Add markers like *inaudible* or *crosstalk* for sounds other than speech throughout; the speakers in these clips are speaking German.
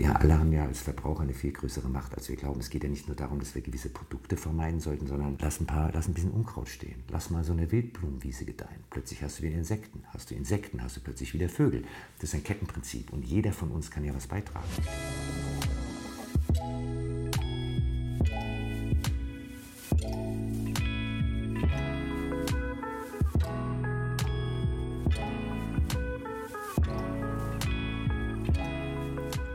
wir alle haben ja als Verbraucher eine viel größere Macht, als wir glauben. Es geht ja nicht nur darum, dass wir gewisse Produkte vermeiden sollten, sondern lass ein, paar, lass ein bisschen Unkraut stehen. Lass mal so eine Wildblumenwiese gedeihen. Plötzlich hast du wieder Insekten. Hast du Insekten, hast du plötzlich wieder Vögel. Das ist ein Kettenprinzip und jeder von uns kann ja was beitragen.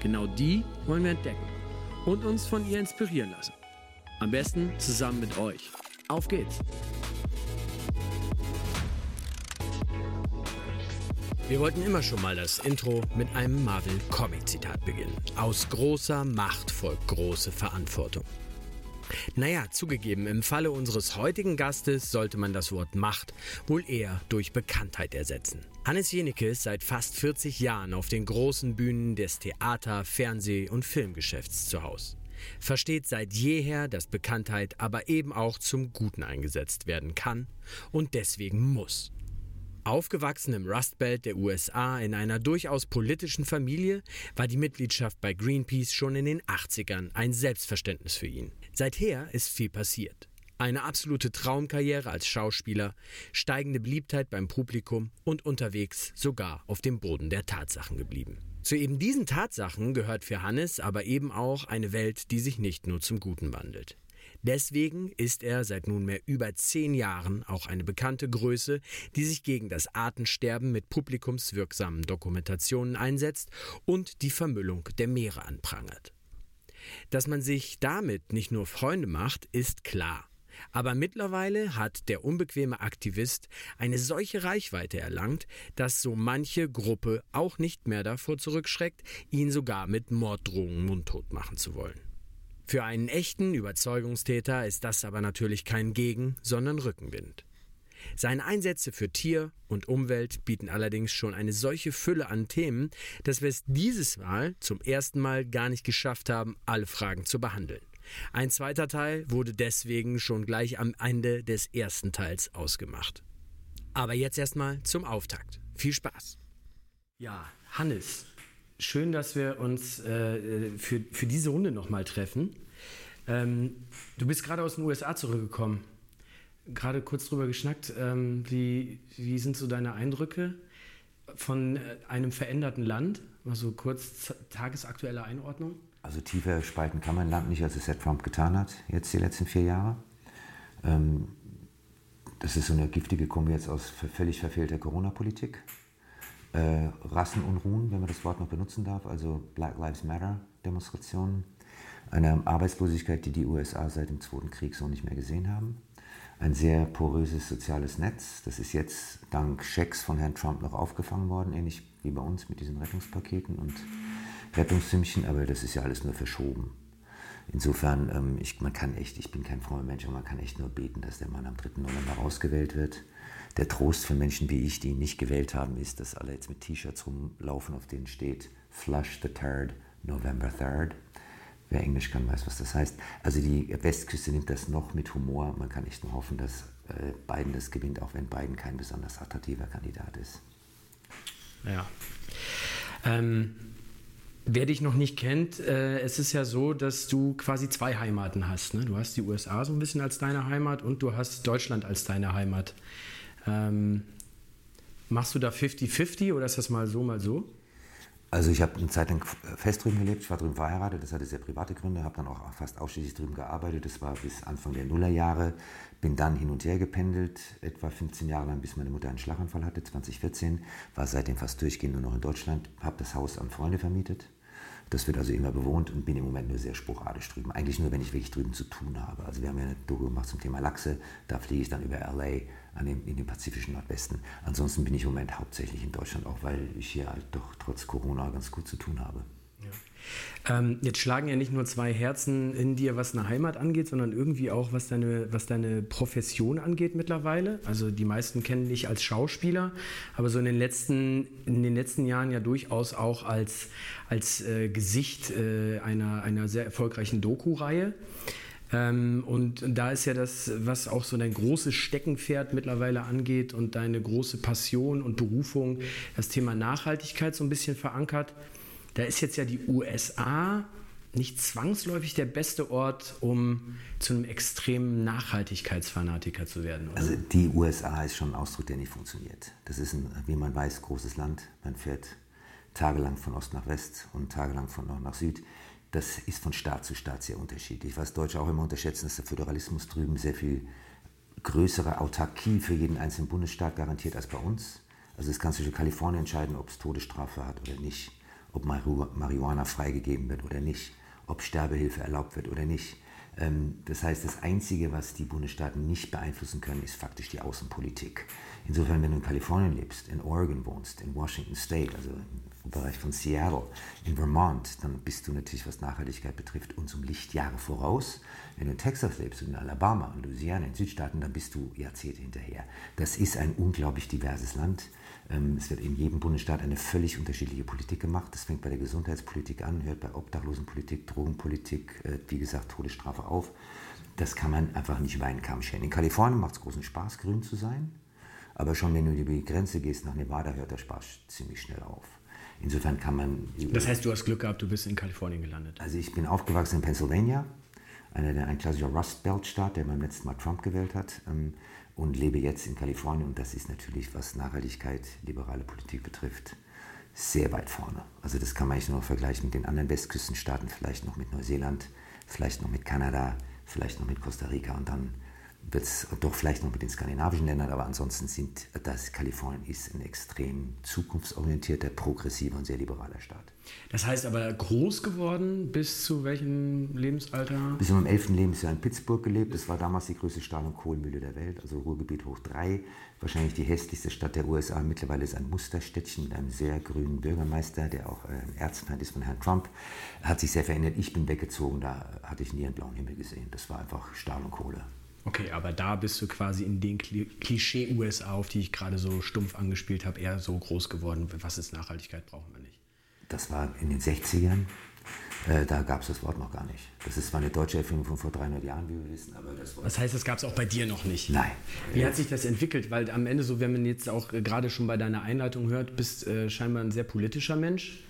Genau die wollen wir entdecken und uns von ihr inspirieren lassen. Am besten zusammen mit euch. Auf geht's! Wir wollten immer schon mal das Intro mit einem Marvel-Comic-Zitat beginnen. Aus großer Macht folgt große Verantwortung. Naja, zugegeben, im Falle unseres heutigen Gastes sollte man das Wort Macht wohl eher durch Bekanntheit ersetzen. Hannes Jenecke ist seit fast 40 Jahren auf den großen Bühnen des Theater-, Fernseh- und Filmgeschäfts zu Hause. Versteht seit jeher, dass Bekanntheit aber eben auch zum Guten eingesetzt werden kann und deswegen muss. Aufgewachsen im Rust Belt der USA in einer durchaus politischen Familie, war die Mitgliedschaft bei Greenpeace schon in den 80ern ein Selbstverständnis für ihn. Seither ist viel passiert. Eine absolute Traumkarriere als Schauspieler, steigende Beliebtheit beim Publikum und unterwegs sogar auf dem Boden der Tatsachen geblieben. Zu eben diesen Tatsachen gehört für Hannes aber eben auch eine Welt, die sich nicht nur zum Guten wandelt. Deswegen ist er seit nunmehr über zehn Jahren auch eine bekannte Größe, die sich gegen das Artensterben mit publikumswirksamen Dokumentationen einsetzt und die Vermüllung der Meere anprangert. Dass man sich damit nicht nur Freunde macht, ist klar. Aber mittlerweile hat der unbequeme Aktivist eine solche Reichweite erlangt, dass so manche Gruppe auch nicht mehr davor zurückschreckt, ihn sogar mit Morddrohungen mundtot machen zu wollen. Für einen echten Überzeugungstäter ist das aber natürlich kein Gegen, sondern Rückenwind. Seine Einsätze für Tier und Umwelt bieten allerdings schon eine solche Fülle an Themen, dass wir es dieses Mal zum ersten Mal gar nicht geschafft haben, alle Fragen zu behandeln. Ein zweiter Teil wurde deswegen schon gleich am Ende des ersten Teils ausgemacht. Aber jetzt erstmal zum Auftakt. Viel Spaß. Ja, Hannes, schön, dass wir uns äh, für, für diese Runde nochmal treffen. Ähm, du bist gerade aus den USA zurückgekommen. Gerade kurz drüber geschnackt. Ähm, wie, wie sind so deine Eindrücke von äh, einem veränderten Land? Mal so kurz tagesaktuelle Einordnung. Also tiefer spalten kann man Land nicht, als es Herr Trump getan hat, jetzt die letzten vier Jahre. Ähm, das ist so eine giftige Kombi jetzt aus völlig verfehlter Corona-Politik äh, Rassenunruhen, wenn man das Wort noch benutzen darf, also Black Lives Matter Demonstrationen, eine Arbeitslosigkeit, die die USA seit dem Zweiten Krieg so nicht mehr gesehen haben, ein sehr poröses soziales Netz, das ist jetzt dank Schecks von Herrn Trump noch aufgefangen worden, ähnlich wie bei uns mit diesen Rettungspaketen und Rettungszümmchen, aber das ist ja alles nur verschoben. Insofern, ähm, ich, man kann echt, ich bin kein frommer Mensch, aber man kann echt nur beten, dass der Mann am 3. November rausgewählt wird der Trost für Menschen wie ich, die ihn nicht gewählt haben, ist, dass alle jetzt mit T-Shirts rumlaufen, auf denen steht Flush the Third, November 3rd. Wer Englisch kann, weiß, was das heißt. Also die Westküste nimmt das noch mit Humor. Man kann echt nur hoffen, dass äh, Biden das gewinnt, auch wenn Biden kein besonders attraktiver Kandidat ist. Ja. Ähm, wer dich noch nicht kennt, äh, es ist ja so, dass du quasi zwei Heimaten hast. Ne? Du hast die USA so ein bisschen als deine Heimat und du hast Deutschland als deine Heimat. Ähm, machst du da 50-50 oder ist das mal so, mal so? Also ich habe eine Zeit lang fest drüben gelebt, ich war drüben verheiratet, das hatte sehr private Gründe, habe dann auch fast ausschließlich drüben gearbeitet, das war bis Anfang der Nullerjahre, bin dann hin und her gependelt, etwa 15 Jahre lang, bis meine Mutter einen Schlaganfall hatte, 2014, war seitdem fast durchgehend nur noch in Deutschland, habe das Haus an Freunde vermietet, das wird also immer bewohnt und bin im Moment nur sehr sporadisch drüben. Eigentlich nur, wenn ich wirklich drüben zu tun habe. Also wir haben ja eine Doku gemacht zum Thema Lachse. Da fliege ich dann über LA an dem, in den pazifischen Nordwesten. Ansonsten bin ich im Moment hauptsächlich in Deutschland, auch weil ich hier halt doch trotz Corona ganz gut zu tun habe. Ähm, jetzt schlagen ja nicht nur zwei Herzen in dir, was eine Heimat angeht, sondern irgendwie auch, was deine, was deine Profession angeht mittlerweile. Also die meisten kennen dich als Schauspieler, aber so in den letzten, in den letzten Jahren ja durchaus auch als, als äh, Gesicht äh, einer, einer sehr erfolgreichen Doku-Reihe. Ähm, und da ist ja das, was auch so dein großes Steckenpferd mittlerweile angeht und deine große Passion und Berufung, das Thema Nachhaltigkeit so ein bisschen verankert. Da ist jetzt ja die USA nicht zwangsläufig der beste Ort, um zu einem extremen Nachhaltigkeitsfanatiker zu werden. Oder? Also die USA ist schon ein Ausdruck, der nicht funktioniert. Das ist ein, wie man weiß, großes Land. Man fährt tagelang von Ost nach West und tagelang von Nord nach Süd das ist von Staat zu Staat sehr unterschiedlich. Was Deutsche auch immer unterschätzen, ist der Föderalismus drüben sehr viel größere Autarkie für jeden einzelnen Bundesstaat garantiert als bei uns. Also es kann sich in Kalifornien entscheiden, ob es Todesstrafe hat oder nicht, ob Marihuana freigegeben wird oder nicht, ob Sterbehilfe erlaubt wird oder nicht. Ähm, das heißt, das Einzige, was die Bundesstaaten nicht beeinflussen können, ist faktisch die Außenpolitik. Insofern, wenn du in Kalifornien lebst, in Oregon wohnst, in Washington State, also im Bereich von Seattle, in Vermont, dann bist du natürlich, was Nachhaltigkeit betrifft, uns um Lichtjahre voraus. Wenn du in Texas lebst, in Alabama, in Louisiana, in Südstaaten, dann bist du Jahrzehnte hinterher. Das ist ein unglaublich diverses Land. Ähm, es wird in jedem Bundesstaat eine völlig unterschiedliche Politik gemacht. Das fängt bei der Gesundheitspolitik an, hört bei Obdachlosenpolitik, Drogenpolitik, äh, wie gesagt, Todesstrafe auf. Das kann man einfach nicht über einen Kamm scheren. In Kalifornien macht es großen Spaß, grün zu sein. Aber schon wenn du über die Grenze gehst nach Nevada, hört der Spaß ziemlich schnell auf. Insofern kann man. Das heißt, du hast Glück gehabt, du bist in Kalifornien gelandet. Also ich bin aufgewachsen in Pennsylvania, einer, ein klassischer Rust Belt Staat, der beim letzten Mal Trump gewählt hat, ähm, und lebe jetzt in Kalifornien. Und das ist natürlich, was Nachhaltigkeit, liberale Politik betrifft, sehr weit vorne. Also das kann man eigentlich nur vergleichen mit den anderen Westküstenstaaten, vielleicht noch mit Neuseeland, vielleicht noch mit Kanada, vielleicht noch mit Costa Rica und dann wird es doch vielleicht noch mit den skandinavischen Ländern, aber ansonsten sind das Kalifornien ist ein extrem zukunftsorientierter, progressiver und sehr liberaler Staat. Das heißt aber groß geworden bis zu welchem Lebensalter? Bis zu meinem elften Lebensjahr in Pittsburgh gelebt. Das war damals die größte Stahl- und Kohlenmühle der Welt, also Ruhrgebiet hoch drei. Wahrscheinlich die hässlichste Stadt der USA. Mittlerweile ist ein Musterstädtchen mit einem sehr grünen Bürgermeister, der auch ein Erzfeind ist von Herrn Trump. Hat sich sehr verändert. Ich bin weggezogen, da hatte ich nie einen blauen Himmel gesehen. Das war einfach Stahl und Kohle. Okay, aber da bist du quasi in den Klischee-USA, auf die ich gerade so stumpf angespielt habe, eher so groß geworden. Was ist Nachhaltigkeit, brauchen wir nicht. Das war in den 60ern. Äh, da gab es das Wort noch gar nicht. Das ist zwar eine deutsche Erfindung von vor 300 Jahren, wie wir wissen, aber das Wort. Das heißt, das gab es auch bei dir noch nicht? Nein. Wie hat sich das entwickelt? Weil am Ende, so wenn man jetzt auch äh, gerade schon bei deiner Einleitung hört, bist äh, scheinbar ein sehr politischer Mensch.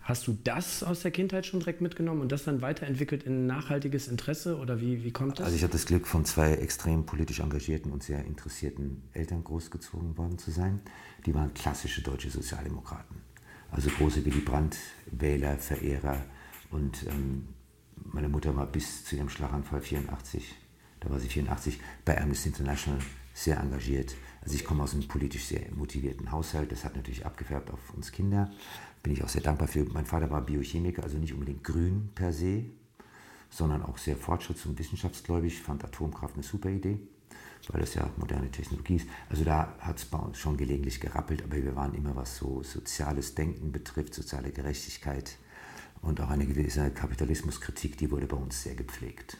Hast du das aus der Kindheit schon direkt mitgenommen und das dann weiterentwickelt in nachhaltiges Interesse oder wie, wie kommt das? Also ich hatte das Glück, von zwei extrem politisch engagierten und sehr interessierten Eltern großgezogen worden zu sein. Die waren klassische deutsche Sozialdemokraten. Also große Willy Brandt-Wähler, Verehrer. Und ähm, meine Mutter war bis zu ihrem Schlaganfall 84, da war sie 84, bei Amnesty International sehr engagiert. Also ich komme aus einem politisch sehr motivierten Haushalt. Das hat natürlich abgefärbt auf uns Kinder bin ich auch sehr dankbar für. Mein Vater war Biochemiker, also nicht unbedingt grün per se, sondern auch sehr fortschritts- und wissenschaftsgläubig, fand Atomkraft eine super Idee, weil das ja moderne Technologie ist. Also da hat es bei uns schon gelegentlich gerappelt, aber wir waren immer, was so soziales Denken betrifft, soziale Gerechtigkeit und auch eine gewisse Kapitalismuskritik, die wurde bei uns sehr gepflegt.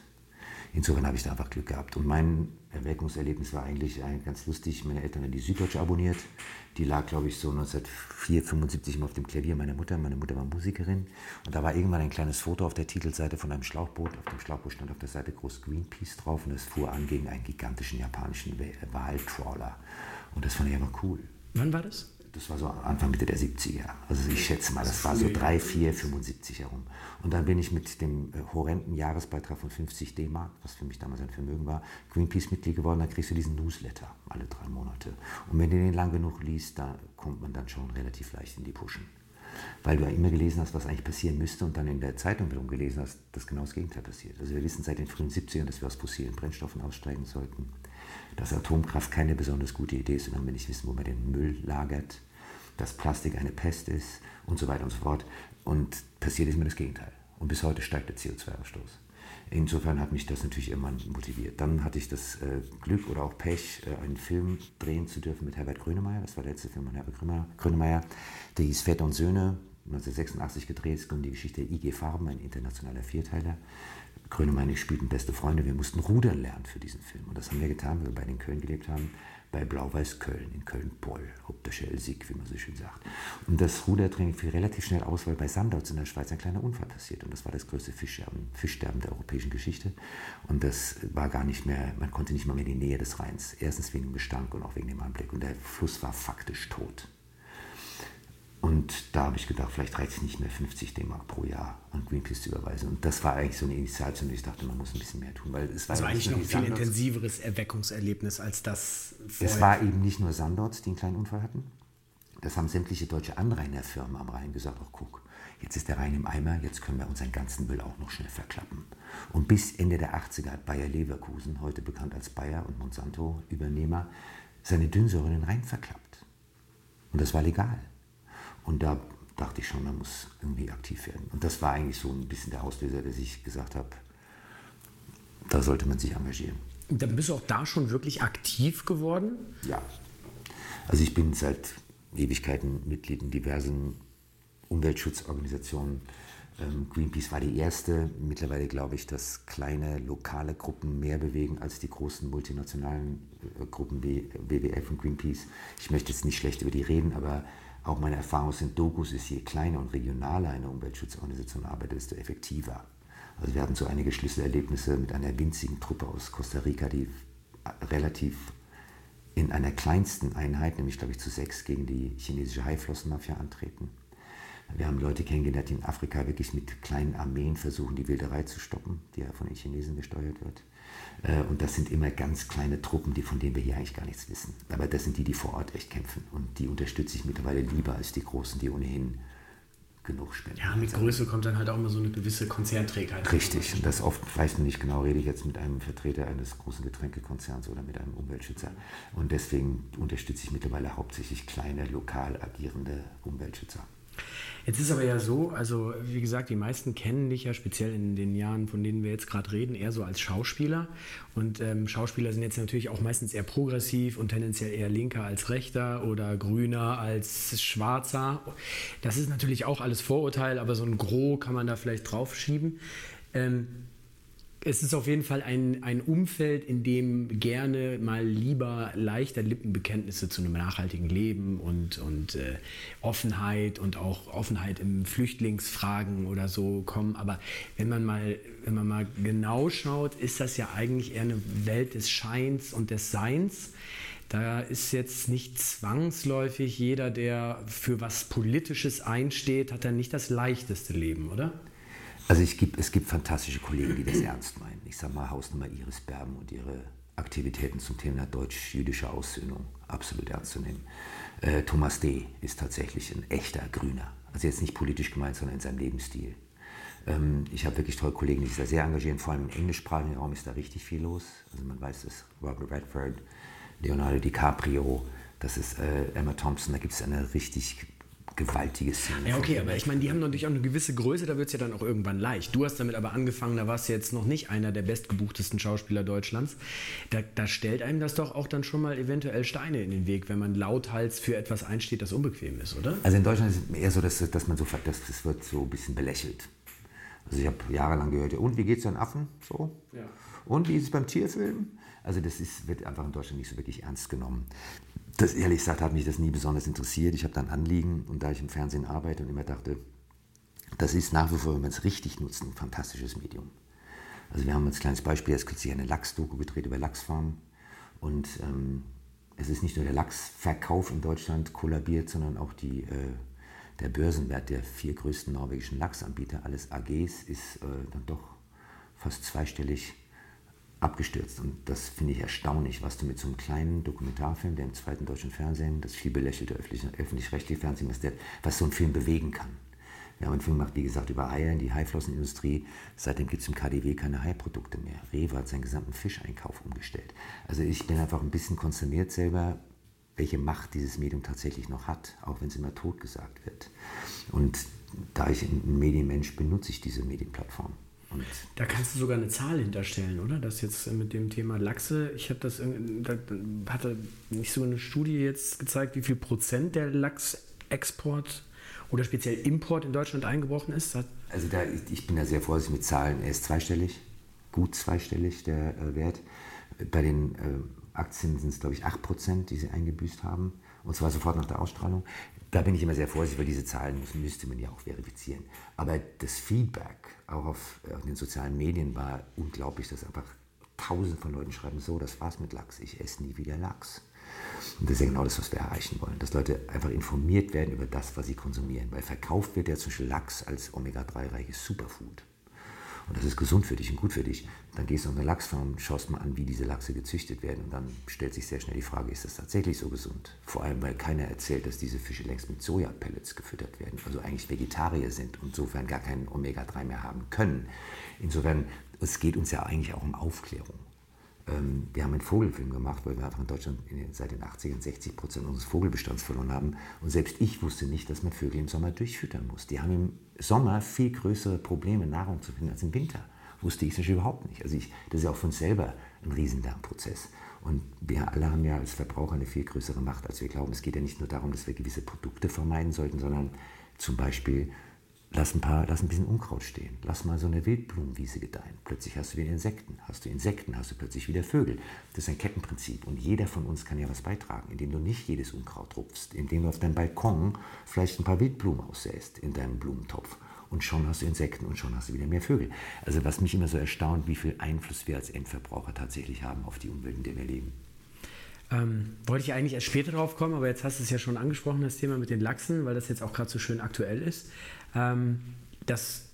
Insofern habe ich da einfach Glück gehabt. Und mein Erweckungserlebnis war eigentlich ganz lustig. Meine Eltern haben die Süddeutsche abonniert. Die lag, glaube ich, so 1975 immer auf dem Klavier meiner Mutter. Meine Mutter war Musikerin. Und da war irgendwann ein kleines Foto auf der Titelseite von einem Schlauchboot. Auf dem Schlauchboot stand auf der Seite groß Greenpeace drauf und es fuhr an gegen einen gigantischen japanischen Waltrawler. Und das fand ich aber cool. Wann war das? Das war so Anfang Mitte der 70er. Also ich schätze mal, das war so 3, 4, 75 herum. Und dann bin ich mit dem äh, horrenden Jahresbeitrag von 50 D-Mark, was für mich damals ein Vermögen war, Greenpeace-Mitglied geworden. Da kriegst du diesen Newsletter alle drei Monate. Und wenn du den lang genug liest, da kommt man dann schon relativ leicht in die Puschen. Weil du ja immer gelesen hast, was eigentlich passieren müsste und dann in der Zeitung wiederum gelesen hast, dass genau das Gegenteil passiert. Also wir wissen seit den frühen 70ern, dass wir aus fossilen Brennstoffen aussteigen sollten dass Atomkraft keine besonders gute Idee ist, sondern wir nicht wissen, wo man den Müll lagert, dass Plastik eine Pest ist und so weiter und so fort. Und passiert ist mir das Gegenteil. Und bis heute steigt der CO2-Ausstoß. Insofern hat mich das natürlich immer motiviert. Dann hatte ich das äh, Glück oder auch Pech, äh, einen Film drehen zu dürfen mit Herbert Grönemeyer. Das war der letzte Film von Herbert Grönemeyer. Der hieß Väter und Söhne, 1986 gedreht. Es ging um die Geschichte der IG Farben, ein internationaler Vierteiler. Grönemeyer und ich spielten beste Freunde. Wir mussten rudern lernen für diesen Film. Und das haben wir getan, weil wir beide in Köln gelebt haben bei Blau-Weiß Köln, in Köln-Poll, ob der Sieg, wie man so schön sagt. Und das Rudertraining fiel relativ schnell aus, weil bei Sandorts in der Schweiz ein kleiner Unfall passiert. Und das war das größte Fischsterben, Fischsterben der europäischen Geschichte. Und das war gar nicht mehr, man konnte nicht mal mehr in die Nähe des Rheins. Erstens wegen dem Gestank und auch wegen dem Anblick. Und der Fluss war faktisch tot. Und da habe ich gedacht, vielleicht reicht es nicht mehr 50 D-Mark pro Jahr an Greenpeace zu überweisen. Und das war eigentlich so eine Initialzündung. Ich dachte, man muss ein bisschen mehr tun. Weil es war das war eigentlich noch ein viel intensiveres Erweckungserlebnis als das vorher. Es war eben nicht nur Sandorts, die einen kleinen Unfall hatten. Das haben sämtliche deutsche Anrainerfirmen am Rhein gesagt, ach guck, jetzt ist der Rhein im Eimer, jetzt können wir unseren ganzen Müll auch noch schnell verklappen. Und bis Ende der 80er hat Bayer Leverkusen, heute bekannt als Bayer und Monsanto-Übernehmer, seine Dünnsäure in den Rhein verklappt. Und das war legal. Und da dachte ich schon, man muss irgendwie aktiv werden. Und das war eigentlich so ein bisschen der Auslöser, dass ich gesagt habe, da sollte man sich engagieren. Dann bist du auch da schon wirklich aktiv geworden? Ja. Also ich bin seit Ewigkeiten Mitglied in diversen Umweltschutzorganisationen. Ähm, Greenpeace war die erste. Mittlerweile glaube ich, dass kleine lokale Gruppen mehr bewegen als die großen multinationalen äh, Gruppen wie WWF und Greenpeace. Ich möchte jetzt nicht schlecht über die reden, aber auch meine Erfahrung sind Dokus ist, je kleiner und regionaler eine Umweltschutzorganisation arbeitet, desto effektiver. Also wir hatten so einige Schlüsselerlebnisse mit einer winzigen Truppe aus Costa Rica, die relativ in einer kleinsten Einheit, nämlich glaube ich zu sechs, gegen die chinesische Haiflossenmafia antreten. Wir haben Leute kennengelernt, die in Afrika wirklich mit kleinen Armeen versuchen, die Wilderei zu stoppen, die ja von den Chinesen gesteuert wird. Äh, und das sind immer ganz kleine Truppen, die, von denen wir hier eigentlich gar nichts wissen. Aber das sind die, die vor Ort echt kämpfen. Und die unterstütze ich mittlerweile lieber als die Großen, die ohnehin genug spenden. Ja, mit Größe kommt dann halt auch immer so eine gewisse Konzernträgheit. Richtig. Und das oft, weiß man nicht genau, rede ich jetzt mit einem Vertreter eines großen Getränkekonzerns oder mit einem Umweltschützer. Und deswegen unterstütze ich mittlerweile hauptsächlich kleine, lokal agierende Umweltschützer. Jetzt ist aber ja so, also wie gesagt, die meisten kennen dich ja speziell in den Jahren, von denen wir jetzt gerade reden, eher so als Schauspieler. Und ähm, Schauspieler sind jetzt natürlich auch meistens eher progressiv und tendenziell eher linker als rechter oder grüner als schwarzer. Das ist natürlich auch alles Vorurteil, aber so ein Gros kann man da vielleicht draufschieben. Ähm, es ist auf jeden Fall ein, ein Umfeld, in dem gerne mal lieber leichter Lippenbekenntnisse zu einem nachhaltigen Leben und, und äh, Offenheit und auch Offenheit im Flüchtlingsfragen oder so kommen. Aber wenn man, mal, wenn man mal genau schaut, ist das ja eigentlich eher eine Welt des Scheins und des Seins. Da ist jetzt nicht zwangsläufig jeder, der für was Politisches einsteht, hat dann nicht das leichteste Leben, oder? Also ich gibt, es gibt fantastische Kollegen, die das ernst meinen. Ich sage mal Hausnummer Iris Berben und ihre Aktivitäten zum Thema deutsch-jüdische Aussöhnung absolut ernst zu nehmen. Äh, Thomas D. ist tatsächlich ein echter Grüner. Also jetzt nicht politisch gemeint, sondern in seinem Lebensstil. Ähm, ich habe wirklich tolle Kollegen, die sich da sehr engagieren. Vor allem im englischsprachigen Raum ist da richtig viel los. Also man weiß dass Robert Redford, Leonardo DiCaprio, das ist äh, Emma Thompson. Da gibt es eine richtig gewaltige Szene. Ja, okay, aber ich meine, die haben natürlich auch eine gewisse Größe, da wird es ja dann auch irgendwann leicht. Du hast damit aber angefangen, da warst du jetzt noch nicht einer der bestgebuchtesten Schauspieler Deutschlands. Da, da stellt einem das doch auch dann schon mal eventuell Steine in den Weg, wenn man lauthals für etwas einsteht, das unbequem ist, oder? Also in Deutschland ist es eher so, dass, dass man so, dass das wird so ein bisschen belächelt. Also ich habe jahrelang gehört, und wie geht es den Affen? So? Ja. Und wie ist es beim Tierfilm? Also das ist, wird einfach in Deutschland nicht so wirklich ernst genommen das ehrlich gesagt hat mich das nie besonders interessiert. Ich habe dann Anliegen und da ich im Fernsehen arbeite und immer dachte, das ist nach wie vor, wenn man es richtig nutzt, ein fantastisches Medium. Also wir haben als kleines Beispiel jetzt kürzlich eine Lachsdoku gedreht über Lachsfarmen und ähm, es ist nicht nur der Lachsverkauf in Deutschland kollabiert, sondern auch die, äh, der Börsenwert der vier größten norwegischen Lachsanbieter, alles AGs, ist äh, dann doch fast zweistellig abgestürzt. Und das finde ich erstaunlich, was du mit so einem kleinen Dokumentarfilm, der im zweiten deutschen Fernsehen, das viel belächelte öffentlich-rechtliche Fernsehen, was, der, was so ein Film bewegen kann. Wir haben einen Film gemacht, wie gesagt, über Eier in die Haiflossenindustrie. Seitdem gibt es im KDW keine Haiprodukte mehr. Rewe hat seinen gesamten Fischeinkauf umgestellt. Also ich bin einfach ein bisschen konsterniert selber, welche Macht dieses Medium tatsächlich noch hat, auch wenn es immer tot gesagt wird. Und da ich ein Medienmensch bin, nutze ich diese Medienplattform. Und da kannst du sogar eine Zahl hinterstellen, oder? Das jetzt mit dem Thema Lachse, ich habe das, da hatte nicht so eine Studie jetzt gezeigt, wie viel Prozent der Lachsexport oder speziell Import in Deutschland eingebrochen ist? Also da, ich bin da sehr vorsichtig mit Zahlen. Er ist zweistellig, gut zweistellig der äh, Wert. Bei den äh, Aktien sind es, glaube ich, 8%, die sie eingebüßt haben. Und zwar sofort nach der Ausstrahlung. Da bin ich immer sehr vorsichtig, weil diese Zahlen müssen, müsste man ja auch verifizieren. Aber das Feedback auch auf, auf den sozialen Medien war unglaublich, dass einfach tausend von Leuten schreiben, so, das war's mit Lachs, ich esse nie wieder Lachs. Und das ist ja genau das, was wir erreichen wollen, dass Leute einfach informiert werden über das, was sie konsumieren. Weil verkauft wird ja zum Beispiel Lachs als Omega-3-reiches Superfood und das ist gesund für dich und gut für dich, dann gehst du auf eine Lachsfarm und schaust mal an, wie diese Lachse gezüchtet werden. Und dann stellt sich sehr schnell die Frage, ist das tatsächlich so gesund? Vor allem, weil keiner erzählt, dass diese Fische längst mit Sojapellets gefüttert werden, also eigentlich Vegetarier sind und insofern gar keinen Omega-3 mehr haben können. Insofern, es geht uns ja eigentlich auch um Aufklärung. Ähm, wir haben einen Vogelfilm gemacht, weil wir einfach in Deutschland seit den 80ern 60 Prozent unseres Vogelbestands verloren haben. Und selbst ich wusste nicht, dass man Vögel im Sommer durchfüttern muss. Die haben im Sommer viel größere Probleme, Nahrung zu finden als im Winter. Wusste ich natürlich überhaupt nicht. Also ich, das ist ja auch uns selber ein Riesenlernprozess. Und wir alle haben ja als Verbraucher eine viel größere Macht, als wir glauben. Es geht ja nicht nur darum, dass wir gewisse Produkte vermeiden sollten, sondern zum Beispiel Lass ein, paar, lass ein bisschen Unkraut stehen. Lass mal so eine Wildblumenwiese gedeihen. Plötzlich hast du wieder Insekten. Hast du Insekten, hast du plötzlich wieder Vögel. Das ist ein Kettenprinzip. Und jeder von uns kann ja was beitragen, indem du nicht jedes Unkraut rupfst, indem du auf deinem Balkon vielleicht ein paar Wildblumen aussäst in deinem Blumentopf. Und schon hast du Insekten und schon hast du wieder mehr Vögel. Also was mich immer so erstaunt, wie viel Einfluss wir als Endverbraucher tatsächlich haben auf die Umwelt, in der wir leben. Ähm, wollte ich eigentlich erst später drauf kommen, aber jetzt hast du es ja schon angesprochen, das Thema mit den Lachsen, weil das jetzt auch gerade so schön aktuell ist. Ähm, das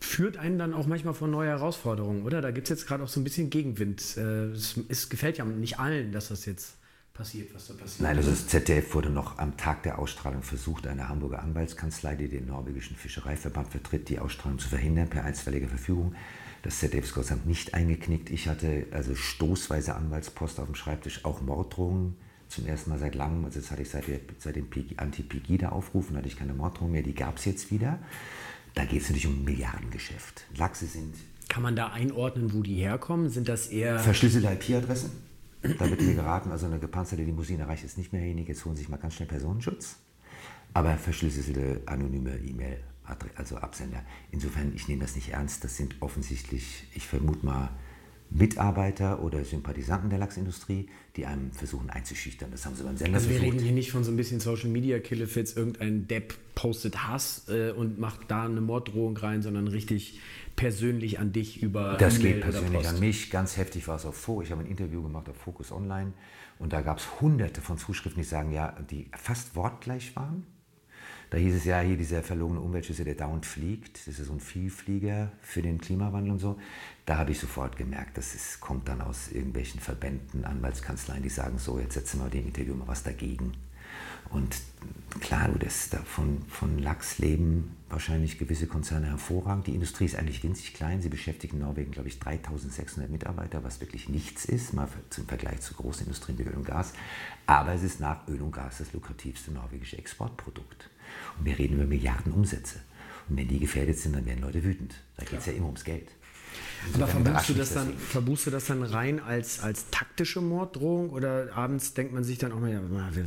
führt einen dann auch manchmal vor neue Herausforderungen, oder? Da gibt es jetzt gerade auch so ein bisschen Gegenwind. Äh, es, es, gefällt ja nicht allen, dass das jetzt passiert, was da passiert. Nein, also das ZDF wurde noch am Tag der Ausstrahlung versucht, eine Hamburger Anwaltskanzlei, die den norwegischen Fischereiverband vertritt, die Ausstrahlung zu verhindern per einstweiliger Verfügung. Das ZDF ist Gott sei Dank nicht eingeknickt. Ich hatte also stoßweise Anwaltspost auf dem Schreibtisch, auch Morddrohungen zum ersten Mal seit langem, also das hatte ich seit, seit dem Anti-Pegida-Aufrufen, hatte ich keine Morddrohung mehr, die gab es jetzt wieder. Da geht es natürlich um Milliardengeschäft. Lachse sind. Kann man da einordnen, wo die herkommen? Sind das eher. Verschlüsselte IP-Adressen? Da wird mir geraten, also eine gepanzerte Limousine reicht jetzt nicht mehr hin, jetzt holen Sie sich mal ganz schnell Personenschutz. Aber verschlüsselte anonyme E-Mail, also Absender. Insofern, ich nehme das nicht ernst. Das sind offensichtlich, ich vermute mal, Mitarbeiter oder Sympathisanten der Lachsindustrie, die einem versuchen einzuschüchtern. Das haben sie beim Sender Also wir reden hier nicht von so ein bisschen Social Media Killefits, irgendein Depp postet Hass äh, und macht da eine Morddrohung rein, sondern richtig persönlich an dich über Das geht persönlich an mich. Ganz heftig war es auf Focus. Ich habe ein Interview gemacht auf Focus Online und da gab es hunderte von Zuschriften, die sagen, ja, die fast wortgleich waren. Da hieß es ja, hier dieser verlogene Umweltschütze, der dauernd fliegt, das ist so ein Vielflieger für den Klimawandel und so. Da habe ich sofort gemerkt, dass es kommt dann aus irgendwelchen Verbänden, Anwaltskanzleien, die sagen, so, jetzt setzen wir dem Interview mal was dagegen. Und klar, das davon von Lachs leben wahrscheinlich gewisse Konzerne hervorragend. Die Industrie ist eigentlich winzig klein. Sie beschäftigen in Norwegen, glaube ich, 3600 Mitarbeiter, was wirklich nichts ist, mal zum Vergleich zu großen Industrien wie Öl und Gas. Aber es ist nach Öl und Gas das lukrativste norwegische Exportprodukt. Und wir reden über Milliarden Umsätze. Und wenn die gefährdet sind, dann werden Leute wütend. Da geht es ja. ja immer ums Geld. Aber verbuchst du, das dann, verbuchst du das dann rein als, als taktische Morddrohung oder abends denkt man sich dann auch mal, ja,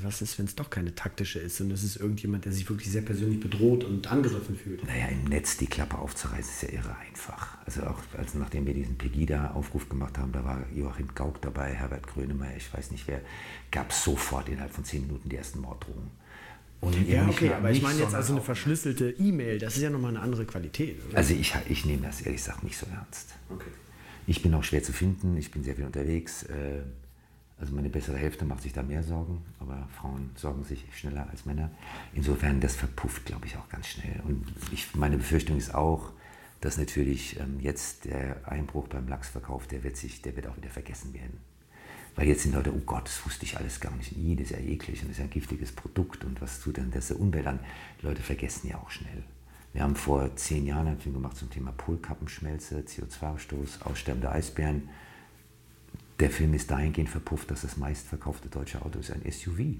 was ist, wenn es doch keine taktische ist und es ist irgendjemand, der sich wirklich sehr persönlich bedroht und angegriffen fühlt? Naja, im Netz die Klappe aufzureißen ist ja irre einfach. Also auch als nachdem wir diesen Pegida-Aufruf gemacht haben, da war Joachim Gauck dabei, Herbert Grönemeyer, ich weiß nicht wer, gab es sofort innerhalb von zehn Minuten die ersten Morddrohungen. Und ja, okay, aber ich meine jetzt also eine verschlüsselte E-Mail, das ist ja nochmal eine andere Qualität. Oder? Also ich, ich nehme das ehrlich gesagt nicht so ernst. Okay. Ich bin auch schwer zu finden, ich bin sehr viel unterwegs. Äh, also meine bessere Hälfte macht sich da mehr Sorgen, aber Frauen sorgen sich schneller als Männer. Insofern, das verpufft, glaube ich, auch ganz schnell. Und ich, meine Befürchtung ist auch, dass natürlich ähm, jetzt der Einbruch beim Lachsverkauf, der wird, sich, der wird auch wieder vergessen werden. Weil jetzt sind Leute, oh Gott, das wusste ich alles gar nicht. I, das ist ja eklig und das ist ja ein giftiges Produkt und was tut denn das der Umwelt an? Die Leute vergessen ja auch schnell. Wir haben vor zehn Jahren einen Film gemacht zum Thema Polkappenschmelze, CO2-Ausstoß, Aussterben der Eisbären. Der Film ist dahingehend verpufft, dass das meistverkaufte deutsche Auto ist ein SUV.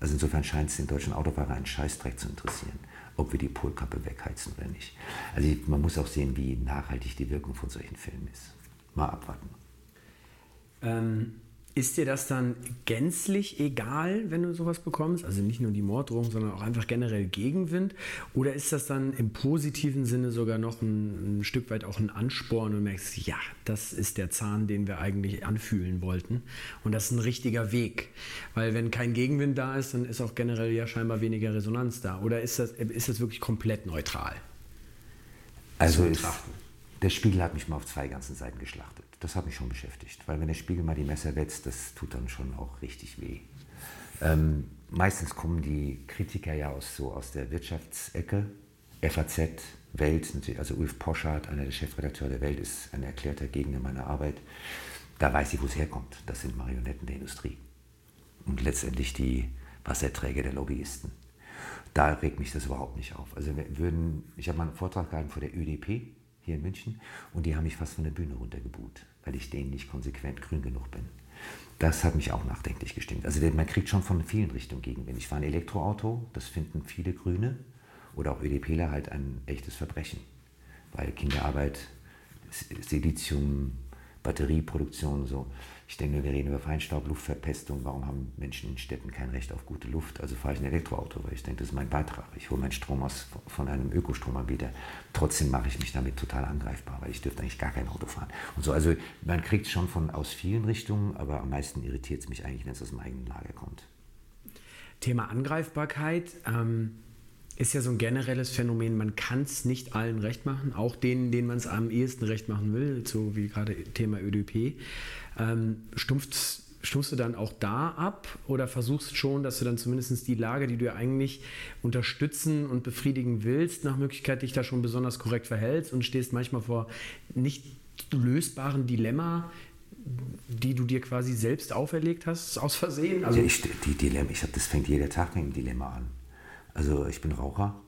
Also insofern scheint es den deutschen Autofahrer einen Scheißdreck zu interessieren, ob wir die Polkappe wegheizen oder nicht. Also man muss auch sehen, wie nachhaltig die Wirkung von solchen Filmen ist. Mal abwarten. Ähm, Ist dir das dann gänzlich egal, wenn du sowas bekommst? Also nicht nur die Morddrohung, sondern auch einfach generell Gegenwind? Oder ist das dann im positiven Sinne sogar noch ein, ein, Stück weit auch ein Ansporn und merkst, ja, das ist der Zahn, den wir eigentlich anfühlen wollten. Und das ist ein richtiger Weg. Weil wenn kein Gegenwind da ist, dann ist auch generell ja scheinbar weniger Resonanz da. Oder ist das, ist das wirklich komplett neutral? Also ist, der Spiegel hat mich mal auf zwei ganzen Seiten geschlachtet. Das hat mich schon beschäftigt, weil wenn der Spiegel mal die Messer wetzt, das tut dann schon auch richtig weh. Ähm, meistens kommen die Kritiker ja aus, so aus der Wirtschaftsecke, FAZ, Welt, also Ulf Poschardt, einer der Chefredakteure der Welt, ist ein erklärter Gegner meiner Arbeit. Da weiß ich, wo es herkommt. Das sind Marionetten der Industrie. Und letztendlich die Wasserträger der Lobbyisten. Da regt mich das überhaupt nicht auf. Also würden, ich habe mal einen Vortrag gehalten vor der ÖDP, hier in München und die haben mich fast von der Bühne runtergebuht, weil ich denen nicht konsequent grün genug bin. Das hat mich auch nachdenklich gestimmt. Also man kriegt schon von vielen Richtungen Gegenwind. Ich fahre ein Elektroauto, das finden viele Grüne oder auch ÖDPler halt ein echtes Verbrechen, weil Kinderarbeit, Silizium, Batterieproduktion so. Ich denke, wir reden über Feinstaub, Luftverpestung. Warum haben Menschen in Städten kein Recht auf gute Luft? Also fahre ich ein Elektroauto, weil ich denke, das ist mein Beitrag. Ich hole meinen Strom aus von einem Ökostromanbieter. Trotzdem mache ich mich damit total angreifbar, weil ich dürfte eigentlich gar kein Auto fahren. Und so, also man kriegt es schon von aus vielen Richtungen, aber am meisten irritiert es mich eigentlich, wenn es aus dem eigenen Lager kommt. Thema Angreifbarkeit. Ähm ist ja so ein generelles Phänomen, man kann es nicht allen recht machen, auch denen, denen man es am ehesten recht machen will, so wie gerade Thema ÖDP. Ähm, stumpft stumpfst du dann auch da ab oder versuchst schon, dass du dann zumindest die Lage, die du ja eigentlich unterstützen und befriedigen willst, nach Möglichkeit dich da schon besonders korrekt verhältst und stehst manchmal vor nicht lösbaren Dilemma, die du dir quasi selbst auferlegt hast, aus Versehen? Also ja, ich, die Dilemma, ich habe das fängt jeder Tag mit dem Dilemma an. Also ich bin Raucher,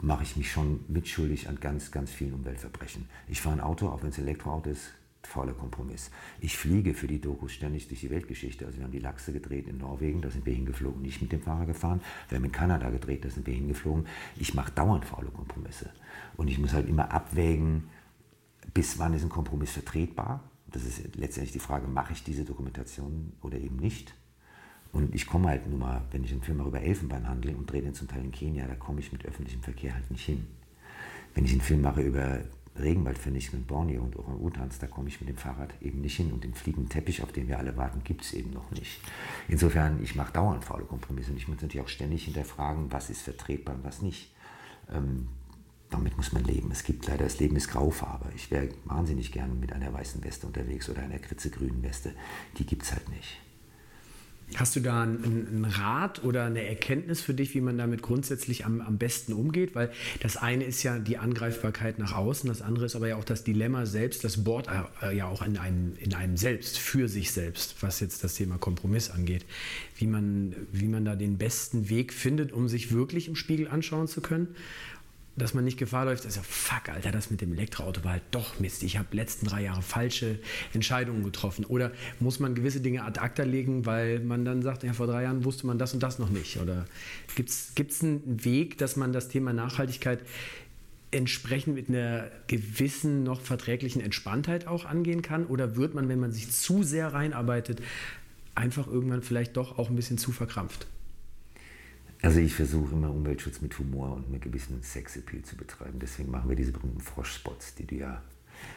mache ich mich schon mitschuldig an ganz, ganz vielen Umweltverbrechen. Ich fahre ein Auto, auch wenn es Elektroauto ist, fauler Kompromiss. Ich fliege für die Dokus ständig durch die Weltgeschichte. Also wir haben die Lachse gedreht in Norwegen, da sind wir hingeflogen, nicht mit dem Fahrer gefahren. Wir haben in Kanada gedreht, da sind wir hingeflogen. Ich mache dauernd faule Kompromisse. Und ich muss halt immer abwägen, bis wann ist ein Kompromiss vertretbar. Das ist letztendlich die Frage, mache ich diese Dokumentation oder eben nicht. Und ich komme halt nur mal, wenn ich einen Film über Elfenbeinhandel und drehe den zum Teil in Kenia, da komme ich mit öffentlichem Verkehr halt nicht hin. Wenn ich einen Film mache über Regenwaldvernichtung in Borneo und Orang-Utans, da komme ich mit dem Fahrrad eben nicht hin. Und den fliegenden Teppich, auf den wir alle warten, gibt es eben noch nicht. Insofern, ich mache dauernd faule Kompromisse und ich muss natürlich auch ständig hinterfragen, was ist vertretbar und was nicht. Ähm, damit muss man leben. Es gibt leider, das Leben ist Graufarbe. Ich wäre wahnsinnig gern mit einer weißen Weste unterwegs oder einer kritzegrünen Weste. Die gibt es halt nicht. Hast du da einen, einen, Rat oder eine Erkenntnis für dich, wie man damit grundsätzlich am, am besten umgeht? Weil das eine ist ja die Angreifbarkeit nach außen, das andere ist aber ja auch das Dilemma selbst, das Board ja auch in einem, in einem selbst, für sich selbst, was jetzt das Thema Kompromiss angeht. Wie man, wie man da den besten Weg findet, um sich wirklich im Spiegel anschauen zu können dass man nicht Gefahr läuft, also fuck, Alter, das mit dem Elektroauto war halt doch Mist. Ich habe letzten drei Jahre falsche Entscheidungen getroffen. Oder muss man gewisse Dinge ad acta legen, weil man dann sagt, ja, vor drei Jahren wusste man das und das noch nicht? Oder gibt es einen Weg, dass man das Thema Nachhaltigkeit entsprechend mit einer gewissen, noch verträglichen Entspanntheit auch angehen kann? Oder wird man, wenn man sich zu sehr reinarbeitet, einfach irgendwann vielleicht doch auch ein bisschen zu verkrampft? Also ich versuche immer Umweltschutz mit Humor und mit gewissen Sexappeal zu betreiben. Deswegen machen wir diese berühmten Froschspots, die du ja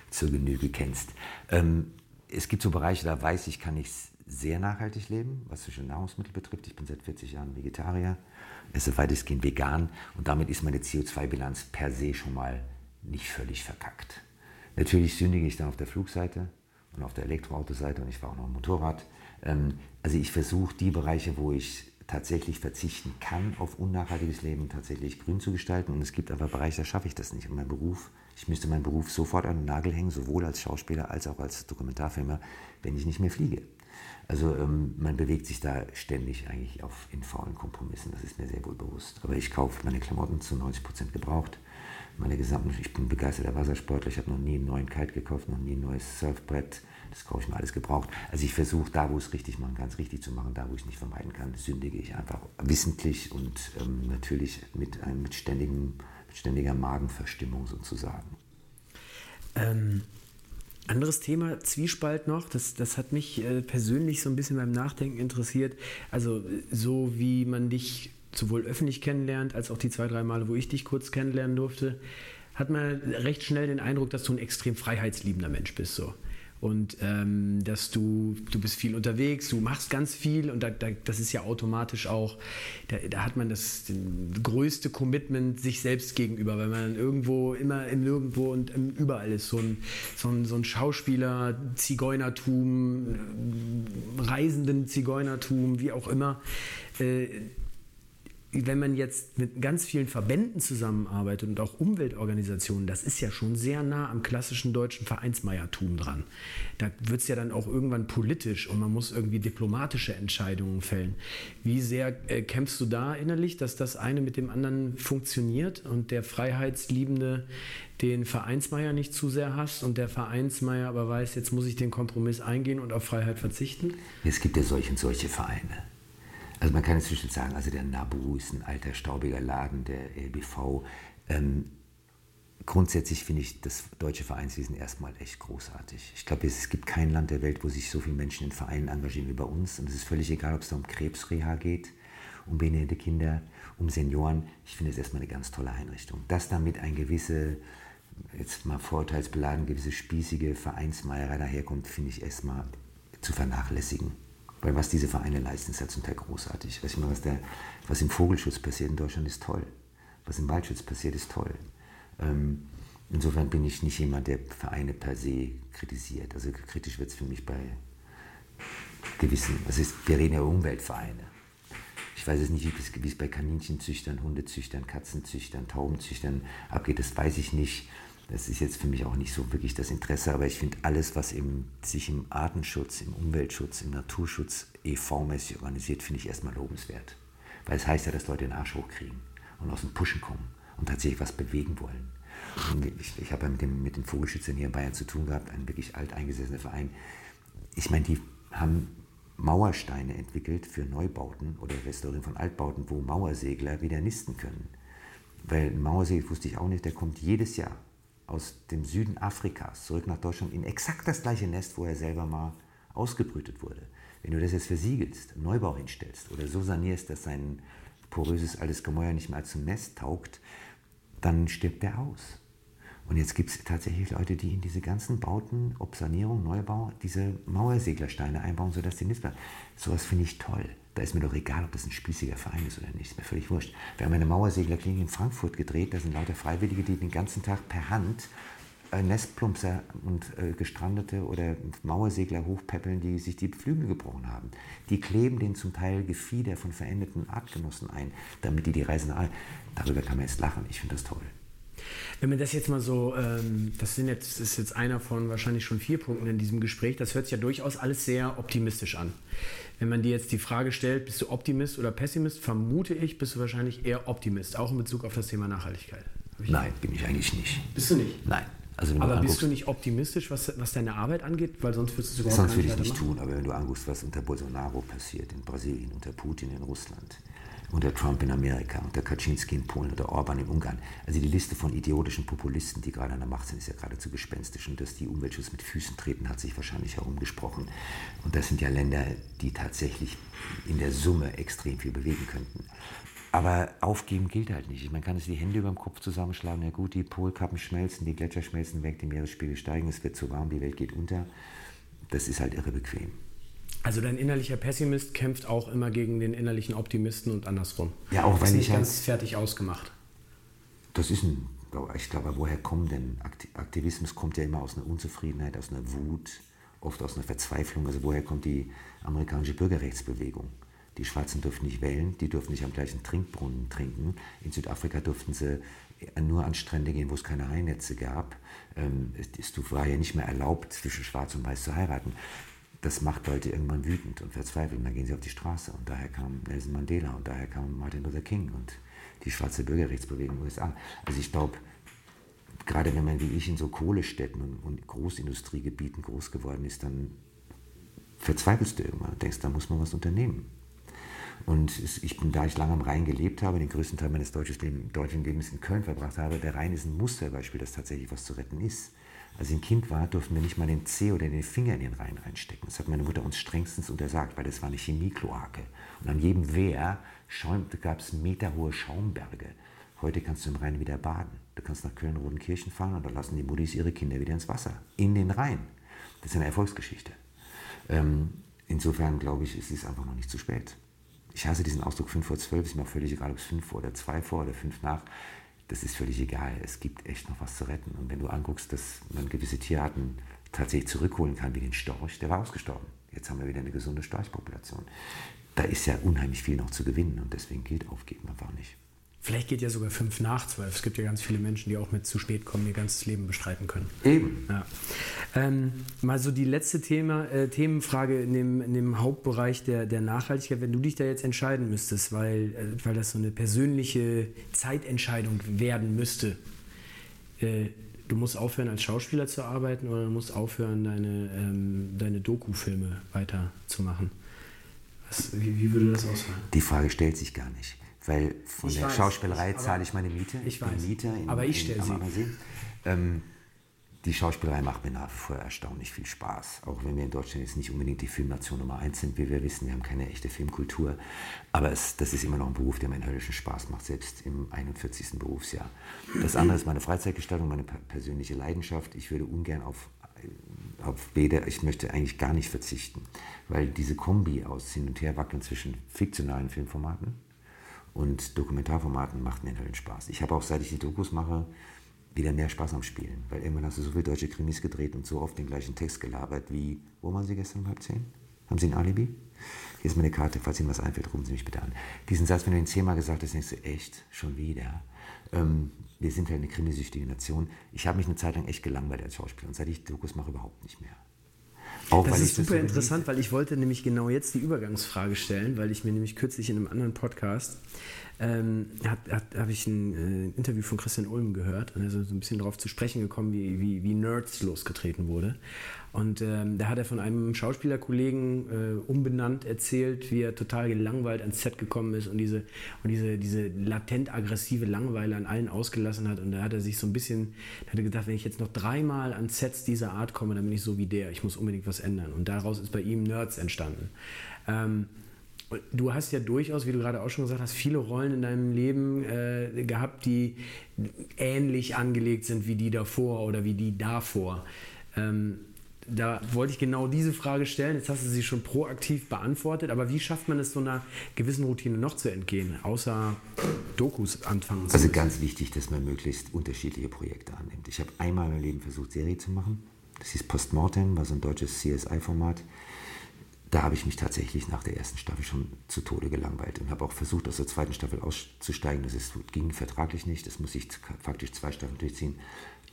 zur Genüge kennst. Ähm, es gibt so Bereiche, da weiß ich, kann ich sehr nachhaltig leben, was zwischen Nahrungsmittel betrifft. Ich bin seit 40 Jahren Vegetarier, esse weitestgehend vegan und damit ist meine CO2-Bilanz per se schon mal nicht völlig verkackt. Natürlich sündige ich dann auf der Flugseite und auf der Elektroautoseite und ich fahre auch noch Motorrad. Ähm, also ich versuche die Bereiche, wo ich tatsächlich verzichten kann auf unnachhaltiges Leben, tatsächlich grün zu gestalten. Und es gibt aber Bereiche, da schaffe ich das nicht. Und mein Beruf, ich müsste meinen Beruf sofort an den Nagel hängen, sowohl als Schauspieler als auch als Dokumentarfilmer, wenn ich nicht mehr fliege. Also ähm, man bewegt sich da ständig eigentlich auf in faulen Kompromissen, das ist mir sehr wohl bewusst. Aber ich kaufe meine Klamotten zu 90 Prozent gebraucht. Meine gesamten, ich bin begeisterter Wassersportler, ich habe noch nie einen neuen Kite gekauft, noch nie ein neues Surfbrett das kaufe ich mir alles gebraucht. Also ich versuche da, wo es richtig machen kann, es richtig zu machen. Da, wo ich es nicht vermeiden kann, sündige ich einfach wissentlich und ähm, natürlich mit, einem, mit, ständigem, mit ständiger Magenverstimmung sozusagen. Ähm, Anderes Thema, Zwiespalt noch, das, das hat mich äh, persönlich so ein bisschen beim Nachdenken interessiert. Also so wie man dich sowohl öffentlich kennenlernt, als auch die zwei, drei Male, wo ich dich kurz kennenlernen durfte, hat man recht schnell den Eindruck, dass du ein extrem freiheitsliebender Mensch bist. So und ähm, dass du, du bist viel unterwegs, du machst ganz viel und da, da, das ist ja automatisch auch, da, da hat man das größte Commitment sich selbst gegenüber, weil man irgendwo, immer im Nirgendwo und im überall ist, so ein, so ein, so ein Schauspieler, Zigeunertum, Reisenden Zigeunertum, wie auch immer. Äh, wenn man jetzt mit ganz vielen Verbänden zusammenarbeitet und auch Umweltorganisationen, das ist ja schon sehr nah am klassischen deutschen Vereinsmeiertum dran. Da wird es ja dann auch irgendwann politisch und man muss irgendwie diplomatische Entscheidungen fällen. Wie sehr äh, kämpfst du da innerlich, dass das eine mit dem anderen funktioniert und der Freiheitsliebende den Vereinsmeier nicht zu sehr hasst und der Vereinsmeier aber weiß, jetzt muss ich den Kompromiss eingehen und auf Freiheit verzichten? Es gibt ja solche und solche Vereine. Also man kann inzwischen sagen, also der Nabu ist ein alter, staubiger Laden, der LBV. Ähm, grundsätzlich finde ich das deutsche Vereinswesen erstmal echt großartig. Ich glaube, es gibt kein Land der Welt, wo sich so viele Menschen in Vereinen engagieren wie bei uns. Und es ist völlig egal, ob es da um Krebsreha geht, um behinderte Kinder, um Senioren. Ich finde es erstmal eine ganz tolle Einrichtung. Dass damit ein gewisse, jetzt mal vorurteilsbeladen, gewisse spießige Vereinsmeierei daherkommt, finde ich erstmal zu vernachlässigen. Weil was diese Vereine leisten, ist ja zum Teil großartig. Weiß ich mal, was, der, was im Vogelschutz passiert in Deutschland, ist toll. Was im Waldschutz passiert, ist toll. Ähm, insofern bin ich nicht jemand, der Vereine per se kritisiert. Also kritisch wird es für mich bei gewissen, also ist, wir reden ja über Umweltvereine. Ich weiß jetzt nicht, wie es bei Kaninchenzüchtern, Hundezüchtern, Katzenzüchtern, Taubenzüchtern abgeht, das weiß ich nicht. Das ist jetzt für mich auch nicht so wirklich das Interesse, aber ich finde alles, was eben sich im Artenschutz, im Umweltschutz, im Naturschutz EV-mäßig organisiert, finde ich erstmal lobenswert. Weil es heißt ja, dass Leute den Arsch hochkriegen und aus dem Pushen kommen und tatsächlich was bewegen wollen. Und ich, ich habe ja mit, mit den Vogelschützern hier in Bayern zu tun gehabt, ein wirklich alteingesessener Verein. Ich meine, die haben Mauersteine entwickelt für Neubauten oder Restaurieren von Altbauten, wo Mauersegler wieder nisten können. Weil ein Mauersegler, wusste ich auch nicht, der kommt jedes Jahr aus dem Süden Afrikas zurück nach Deutschland in exakt das gleiche Nest, wo er selber mal ausgebrütet wurde. Wenn du das jetzt versiegelst, Neubau hinstellst oder so sanierst, dass sein poröses altes Gemäuer nicht mehr zum Nest taugt, dann stirbt der aus. Und jetzt gibt es tatsächlich Leute, die in diese ganzen Bauten, ob Sanierung, Neubau, diese Mauerseglersteine einbauen, sodass die Nist bleibt. Sowas finde ich toll. Da ist mir doch egal, ob das ein spießiger Verein ist oder nicht. Ist mir völlig wurscht. Wir haben eine Mauerseglerklinik in Frankfurt gedreht. Da sind lauter Freiwillige, die den ganzen Tag per Hand äh, Nestplumpser und äh, Gestrandete oder Mauersegler hochpäppeln, die sich die Flügel gebrochen haben. Die kleben den zum Teil Gefieder von verendeten Artgenossen ein, damit die die Reisen. Darüber kann man jetzt lachen. Ich finde das toll. Wenn man das jetzt mal so, ähm, das, sind jetzt, ist jetzt einer von wahrscheinlich schon vier Punkten in diesem Gespräch, das hört sich ja durchaus alles sehr optimistisch an. Wenn man dir jetzt die Frage stellt, bist du Optimist oder Pessimist, vermute ich, bist du wahrscheinlich eher Optimist, auch in Bezug auf das Thema Nachhaltigkeit. Nein, bin ich eigentlich nicht. Bist du nicht? Nein. Also aber bist du nicht optimistisch, was, was deine Arbeit angeht? Weil sonst würdest du überhaupt sonst würde ich nicht tun, aber wenn du anguckst, was unter Bolsonaro passiert, in Brasilien, unter Putin in Russland, unter Trump in Amerika, unter Kaczynski in Polen oder Orban in Ungarn. Also die Liste von idiotischen Populisten, die gerade an der Macht sind, ist ja geradezu gespenstisch. Und dass die Umweltschutz mit Füßen treten, hat sich wahrscheinlich herumgesprochen. Und das sind ja Länder, die tatsächlich in der Summe extrem viel bewegen könnten. Aber aufgeben gilt halt nicht. Man kann es die Hände über dem Kopf zusammenschlagen. Ja gut, die Polkappen schmelzen, die Gletscher schmelzen weg, die Meeresspiegel steigen, es wird zu warm, die Welt geht unter. Das ist halt irre bequem. Also dein innerlicher Pessimist kämpft auch immer gegen den innerlichen Optimisten und andersrum. Ja, auch wenn ich ganz fertig ausgemacht. Das ist ein, ich glaube, woher kommt denn Aktivismus kommt ja immer aus einer Unzufriedenheit, aus einer Wut, oft aus einer Verzweiflung. Also woher kommt die amerikanische Bürgerrechtsbewegung? Die Schwarzen durften nicht wählen, die durften nicht am gleichen Trinkbrunnen trinken. In Südafrika durften sie nur an Strände gehen, wo es keine Heinnetze gab. Ähm, es war ja nicht mehr erlaubt, zwischen Schwarz und Weiß zu heiraten das macht Leute irgendwann wütend und verzweifelt. Und dann gehen sie auf die Straße. Und daher kam Nelson Mandela und daher kam Martin Luther King und die schwarze Bürgerrechtsbewegung USA. Also ich glaube, gerade wenn man wie ich in so Kohlestädten und, und Großindustriegebieten groß geworden ist, dann verzweifelst du irgendwann und denkst, da muss man was unternehmen. Und ich bin, da ich lange am Rhein gelebt habe, den größten Teil meines deutschen Lebens in Köln verbracht habe, der Rhein ist ein Musterbeispiel, dass tatsächlich was zu retten ist. Als ich ein Kind war, durften wir nicht mal den Zeh oder den Finger in den Rhein reinstecken. Das hat meine Mutter uns strengstens untersagt, weil das war eine Chemiekloake. Und an jedem Wehr gab es meterhohe Schaumberge. Heute kannst du im Rhein wieder baden. Du kannst nach Köln-Rodenkirchen fahren und da lassen die Muttis ihre Kinder wieder ins Wasser. In den Rhein. Das ist eine Erfolgsgeschichte. Ähm, insofern glaube ich, es ist einfach noch nicht zu spät. Ich hasse diesen Ausdruck 5 vor 12, ist mir auch völlig egal, ob es 5 vor oder 2 vor oder 5 nach. Das ist völlig egal. Es gibt echt noch was zu retten. Und wenn du anguckst, dass man gewisse Tierarten tatsächlich zurückholen kann, wie den Storch, der war ausgestorben. Jetzt haben wir wieder eine gesunde Storchpopulation. Da ist ja unheimlich viel noch zu gewinnen und deswegen gilt aufgeben einfach nicht. Vielleicht geht ja sogar fünf nach zwölf. Es gibt ja ganz viele Menschen, die auch mit zu spät kommen, ihr ganzes Leben bestreiten können. Eben. Ja. Ähm, mal so die letzte Thema, äh, Themenfrage in dem, in dem Hauptbereich der, der Nachhaltigkeit. Wenn du dich da jetzt entscheiden müsstest, weil, äh, weil das so eine persönliche Zeitentscheidung werden müsste, äh, du musst aufhören, als Schauspieler zu arbeiten oder du musst aufhören, deine, ähm, deine Doku-Filme weiterzumachen. Was, wie, wie würde das ausfallen? Die Frage stellt sich gar nicht. Weil von ich der weiß, Schauspielerei zahle ich meine Miete. Ich weiß. Miete in, aber ich stelle sie. Ähm, die Schauspielerei macht mir nach wie vor erstaunlich viel Spaß. Auch wenn wir in Deutschland jetzt nicht unbedingt die Filmnation Nummer eins sind, wie wir wissen, wir haben keine echte Filmkultur. Aber es, das ist immer noch ein Beruf, der mir einen höllischen Spaß macht, selbst im 41. Berufsjahr. Das andere ist meine Freizeitgestaltung, meine persönliche Leidenschaft. Ich würde ungern auf, auf weder, ich möchte eigentlich gar nicht verzichten, weil diese Kombi aus hin und her wackeln zwischen fiktionalen Filmformaten, und Dokumentarformaten macht mir einen Spaß. Ich habe auch, seit ich die Dokus mache, wieder mehr Spaß am Spielen. Weil irgendwann hast du so viele deutsche Krimis gedreht und so oft den gleichen Text gelabert wie, wo waren Sie gestern um halb zehn? Haben Sie ein Alibi? Hier ist meine Karte, falls Ihnen was einfällt, rufen Sie mich bitte an. Diesen Satz, wenn du ihn zehnmal gesagt hast, denkst du, echt, schon wieder. Ähm, wir sind halt eine krimisüchtige Nation. Ich habe mich eine Zeit lang echt gelangweilt als Schauspieler und seit ich Dokus mache, überhaupt nicht mehr. Auch, das ist super das interessant, weil ich wollte nämlich genau jetzt die Übergangsfrage stellen, weil ich mir nämlich kürzlich in einem anderen Podcast ähm, habe ich ein äh, Interview von Christian Ulm gehört und er ist so ein bisschen darauf zu sprechen gekommen, wie, wie, wie Nerds losgetreten wurde. Und ähm, da hat er von einem Schauspielerkollegen äh, umbenannt erzählt, wie er total gelangweilt ans Set gekommen ist und diese, und diese, diese latent aggressive Langweile an allen ausgelassen hat. Und da hat er sich so ein bisschen, hat er gedacht, wenn ich jetzt noch dreimal an Sets dieser Art komme, dann bin ich so wie der. Ich muss unbedingt was ändern. Und daraus ist bei ihm Nerds entstanden. Ähm, Du hast ja durchaus, wie du gerade auch schon gesagt hast, viele Rollen in deinem Leben äh, gehabt, die ähnlich angelegt sind wie die davor oder wie die davor. Ähm, da wollte ich genau diese Frage stellen. Jetzt hast du sie schon proaktiv beantwortet. Aber wie schafft man es, so einer gewissen Routine noch zu entgehen, außer Dokus anfangen zu Also ganz wichtig, dass man möglichst unterschiedliche Projekte annimmt. Ich habe einmal in meinem Leben versucht, Serie zu machen. Das hieß Postmortem, war so ein deutsches CSI-Format. Da habe ich mich tatsächlich nach der ersten Staffel schon zu Tode gelangweilt und habe auch versucht, aus der zweiten Staffel auszusteigen. Das ist, ging vertraglich nicht. Das muss ich faktisch zwei Staffeln durchziehen.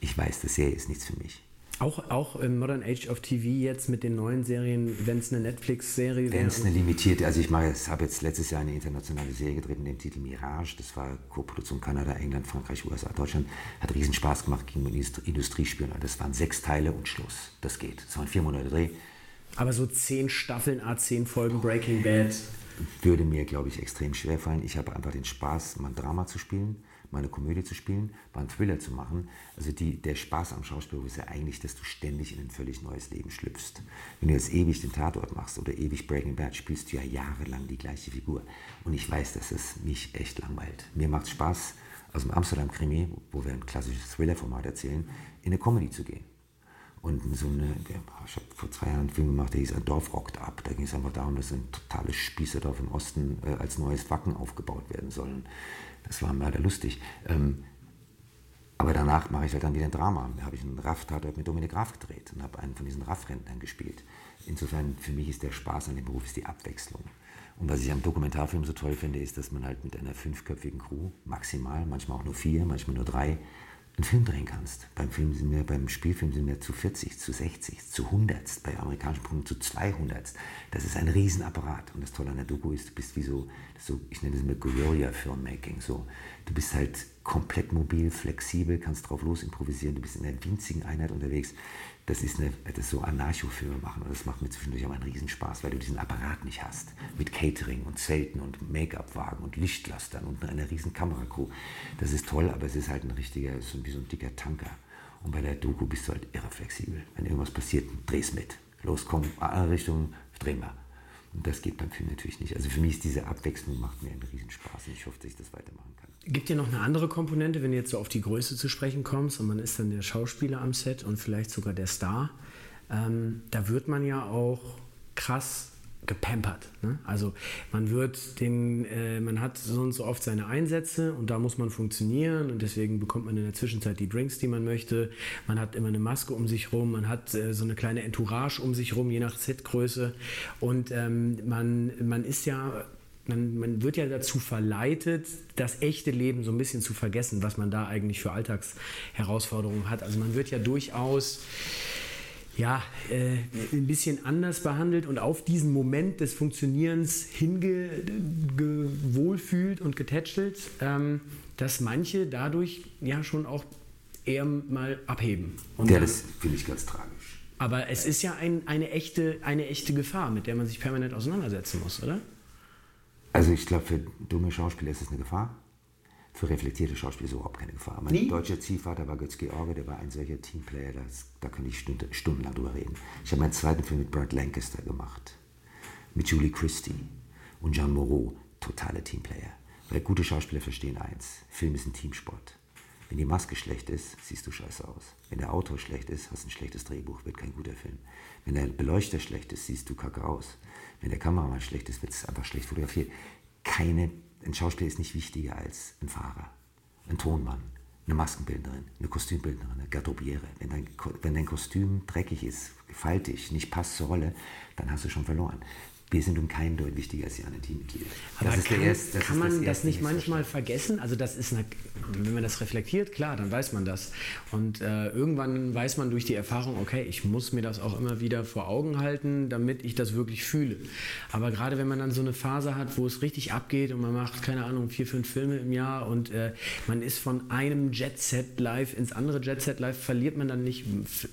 Ich weiß, das Serie ist nichts für mich. Auch, auch im Modern Age of TV jetzt mit den neuen Serien, wenn es eine Netflix-Serie wäre? Wenn es eine limitierte, also ich habe jetzt letztes Jahr eine internationale Serie gedreht mit dem Titel Mirage, das war Co-Produktion Kanada, England, Frankreich, USA, Deutschland, hat riesen Spaß gemacht, ging um Industriespioner. Das waren sechs Teile und Schluss. Das geht. Das waren vier Monate Dreh. Aber so zehn Staffeln, A10 Folgen Breaking Bad. Würde mir, glaube ich, extrem schwer fallen. Ich habe einfach den Spaß, mal ein Drama zu spielen mal eine Komödie zu spielen, mal einen Thriller zu machen. Also die, der Spaß am Schauspiel ist ja eigentlich, dass du ständig in ein völlig neues Leben schlüpfst. Wenn du jetzt ewig den Tatort machst oder ewig Breaking Bad, spielst du ja jahrelang die gleiche Figur. Und ich weiß, dass es mich echt langweilt. Mir macht es Spaß, aus dem Amsterdam-Krimi, wo wir ein klassisches Thriller-Format erzählen, in eine Comedy zu gehen. Und so eine, ich habe vor zwei Jahren einen Film gemacht, der hieß Ein Dorf rockt ab. Da ging es einfach darum, dass ein totales Spießerdorf im Osten äh, als neues Wacken aufgebaut werden soll. Das war leider lustig. Ähm, aber danach mache ich halt dann wieder ein Drama. Da habe ich einen Raff-Tatort mit Dominik Raff gedreht und habe einen von diesen Raff-Rentnern gespielt. Insofern, für mich ist der Spaß an dem Beruf ist die Abwechslung. Und was ich am Dokumentarfilm so toll finde, ist, dass man halt mit einer fünfköpfigen Crew, maximal, manchmal auch nur vier, manchmal nur drei, einen Film drehen kannst. Beim Film sind wir, beim Spielfilm sind wir zu 40, zu 60, zu 100, bei amerikanischen Produkten zu 200. Das ist ein Riesenapparat. Und das Tolle an der Doku ist, du bist wie so, so ich nenne es immer Guerilla-Filmmaking. So, du bist halt komplett mobil, flexibel, kannst drauf los improvisieren, du bist in einer winzigen Einheit unterwegs das ist, eine, das ist so Anarcho-Filme machen und das macht mir zwischendurch auch einen Riesenspaß, weil du diesen Apparat nicht hast. Mit Catering und Zelten und Make-up-Wagen und Lichtlastern und einer riesen Kameracrew. Das ist toll, aber es ist halt ein richtiger, so wie so ein dicker Tanker. Und bei der Doku bist du halt irre flexibel. Wenn irgendwas passiert, dreh's mit. Los, komm, alle Richtungen, drehen wir. Und das geht beim Film natürlich nicht. Also für mich ist diese Abwechslung macht mir einen Riesenspaß und ich hoffe, dass ich das weitermachen kann. Gibt dir noch eine andere Komponente, wenn du jetzt so auf die Größe zu sprechen kommst und man ist dann der Schauspieler am Set und vielleicht sogar der Star? Ähm, da wird man ja auch krass gepampert. Ne? Also man wird den, äh, man hat so und so oft seine Einsätze und da muss man funktionieren und deswegen bekommt man in der Zwischenzeit die Drinks, die man möchte. Man hat immer eine Maske um sich rum, man hat äh, so eine kleine Entourage um sich rum, je nach Setgröße und ähm, man, man ist ja man, man, wird ja dazu verleitet, das echte Leben so ein bisschen zu vergessen, was man da eigentlich für Alltagsherausforderungen hat. Also man wird ja durchaus ja, äh, ein bisschen anders behandelt und auf diesen Moment des Funktionierens hingewohlfühlt und getätschelt, ähm, dass manche dadurch ja schon auch eher mal abheben. Und ja, das finde ich ganz tragisch. Aber es ist ja ein, eine, echte, eine echte Gefahr, mit der man sich permanent auseinandersetzen muss, oder? Also ich glaube, für dumme Schauspieler ist es eine Gefahr für reflektierte Schauspieler ist überhaupt keine Gefahr. Mein Nie? deutscher Ziehvater war Götz George, der war ein solcher Teamplayer, das, da könnte ich Stunde, stundenlang drüber reden. Ich habe meinen zweiten Film mit Burt Lancaster gemacht, mit Julie Christie und Jean Moreau, totale Teamplayer. Weil gute Schauspieler verstehen eins, Film ist ein Teamsport. Wenn die Maske schlecht ist, siehst du scheiße aus. Wenn der Autor schlecht ist, hast du ein schlechtes Drehbuch, wird kein guter Film. Wenn der Beleuchter schlecht ist, siehst du kacke aus. Wenn der Kameramann schlecht ist, wird es einfach schlecht fotografiert. Keine ein Schauspieler ist nicht wichtiger als ein Fahrer, ein Tonmann, eine Maskenbildnerin, eine Kostümbildnerin, eine Garderobiere. Wenn dein, wenn dein Kostüm dreckig ist, faltig, nicht passt zur Rolle, dann hast du schon verloren wir sind um keinen Deut wichtiger als die anderen Teammitglieder. Aber das kann, erste, das kann man das, das nicht manchmal vergessen? Also das ist eine, wenn man das reflektiert, klar, dann weiß man das. Und äh, irgendwann weiß man durch die Erfahrung, okay, ich muss mir das auch immer wieder vor Augen halten, damit ich das wirklich fühle. Aber gerade wenn man dann so eine Phase hat, wo es richtig abgeht und man macht, keine Ahnung, vier, fünf Filme im Jahr und äh, man ist von einem Jet-Set live ins andere Jet-Set live, verliert man dann nicht,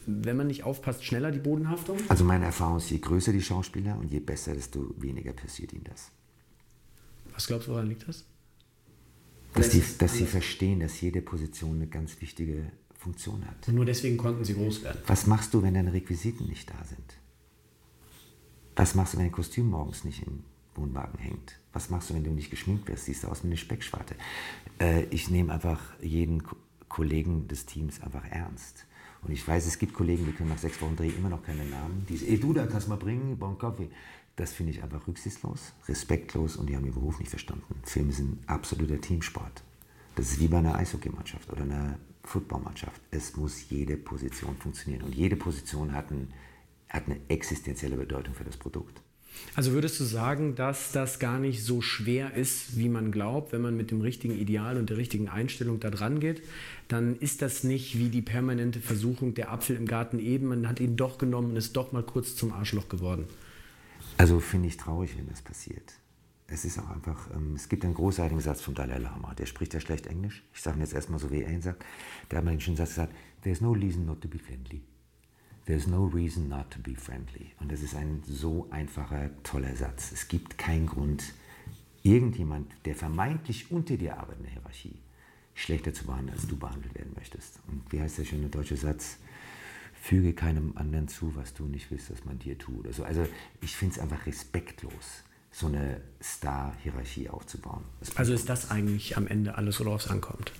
wenn man nicht aufpasst, schneller die Bodenhaftung? Also meine Erfahrung ist, je größer die Schauspieler und je besser das desto weniger passiert ihnen das. Was glaubst du, woran liegt das? Dass, die, dass sie verstehen, dass jede Position eine ganz wichtige Funktion hat. Und nur deswegen konnten sie groß werden. Was machst du, wenn deine Requisiten nicht da sind? Was machst du, wenn dein Kostüm morgens nicht im Wohnwagen hängt? Was machst du, wenn du nicht geschminkt wirst? Siehst du aus wie eine Speckschwarte? Äh, ich nehme einfach jeden Kollegen des Teams einfach ernst. Und ich weiß, es gibt Kollegen, die können nach sechs Wochen Dreh immer noch keine Namen. Die sagen, ey du, da kannst du mal bringen, bon Kaffee. Das finde ich einfach rücksichtslos, respektlos und die haben den Beruf nicht verstanden. Filme sind absoluter Teamsport. Das ist wie bei einer Eishockeymannschaft oder einer Footballmannschaft. Es muss jede Position funktionieren und jede Position hat, ein, hat eine existenzielle Bedeutung für das Produkt. Also würdest du sagen, dass das gar nicht so schwer ist, wie man glaubt, wenn man mit dem richtigen Ideal und der richtigen Einstellung da dran geht, dann ist das nicht wie die permanente Versuchung der Apfel im Garten eben, man hat ihn doch genommen und ist doch mal kurz zum Arschloch geworden. Also finde ich traurig, wenn das passiert. Es ist auch einfach, ähm, es gibt einen großartigen Satz vom Dalai Lama, der spricht ja schlecht Englisch. Ich sage ihn jetzt erstmal so, wie er ihn sagt. Der hat mal einen schönen Satz gesagt, there's no reason not to be friendly. There's no reason not to be friendly. Und das ist ein so einfacher, toller Satz. Es gibt keinen Grund, irgendjemand, der vermeintlich unter dir arbeitet in der Hierarchie, schlechter zu behandeln, als du behandelt werden möchtest. Und wie heißt der schöne deutsche Satz? Füge keinem anderen zu, was du nicht willst, dass man dir tut. Also, also ich finde es einfach respektlos, so eine Star-Hierarchie aufzubauen. Also ist das eigentlich am Ende alles, worauf es ankommt?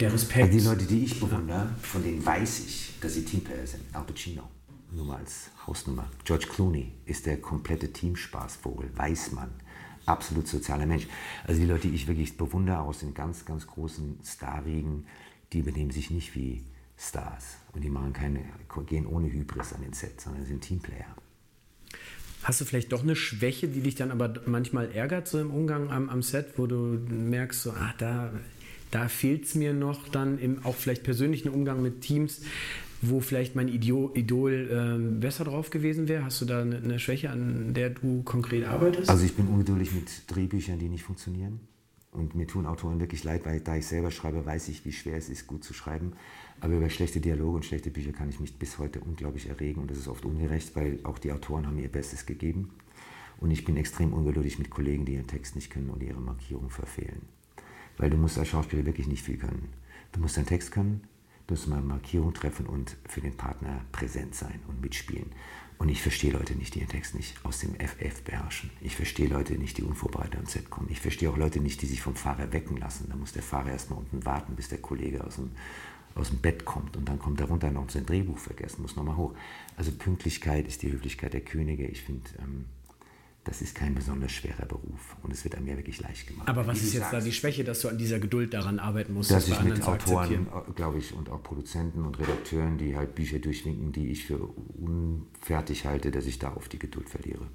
Der Respekt. Also die Leute, die ich bewundere, von denen weiß ich, dass sie Teamplayer sind. Al Pacino, nur mal als Hausnummer. George Clooney ist der komplette Teamspaßvogel, weiß man. Absolut sozialer Mensch. Also die Leute, die ich wirklich bewundere aus den ganz, ganz großen Starriegen, die benehmen sich nicht wie Stars. Und die machen keine, gehen ohne Hybris an den Set, sondern sind Teamplayer. Hast du vielleicht doch eine Schwäche, die dich dann aber manchmal ärgert, so im Umgang am, am Set, wo du merkst, so, ah, da, da fehlt es mir noch dann im auch vielleicht persönlichen Umgang mit Teams, wo vielleicht mein Idol, Idol äh, besser drauf gewesen wäre? Hast du da eine, eine, Schwäche, an der du konkret arbeitest? Also ich bin ungeduldig mit Drehbüchern, die nicht funktionieren. Und mir tun Autoren wirklich leid, weil da ich selber schreibe, weiß ich, wie schwer es ist, gut zu schreiben. Aber über schlechte Dialoge und schlechte Bücher kann ich mich bis heute unglaublich erregen und das ist oft ungerecht, weil auch die Autoren haben ihr Bestes gegeben. Und ich bin extrem ungeduldig mit Kollegen, die ihren Text nicht können und ihre Markierung verfehlen. Weil du musst als Schauspieler wirklich nicht viel können. Du musst deinen Text können, muss man Markierung treffen und für den Partner präsent sein und mitspielen. Und ich verstehe Leute nicht, die ihren Text nicht aus dem FF beherrschen. Ich verstehe Leute nicht, die unvorbereitet ans Set kommen. Ich verstehe auch Leute nicht, die sich vom Fahrer wecken lassen. Da muss der Fahrer erstmal unten warten, bis der Kollege aus dem, aus dem Bett kommt. Und dann kommt er runter noch sein Drehbuch vergessen, muss nochmal hoch. Also Pünktlichkeit ist die Höflichkeit der Könige. Ich finde, ähm, das ist kein besonders schwerer Beruf und es wird einem ja wirklich leicht gemacht. Aber was ist jetzt sagst, da die Schwäche, dass du an dieser Geduld daran arbeiten musst? Dass ich mit Autoren, äh, glaube ich, und auch Produzenten und Redakteuren, die halt Bücher durchwinken, die ich für unfertig halte, dass ich da auf die Geduld verliere.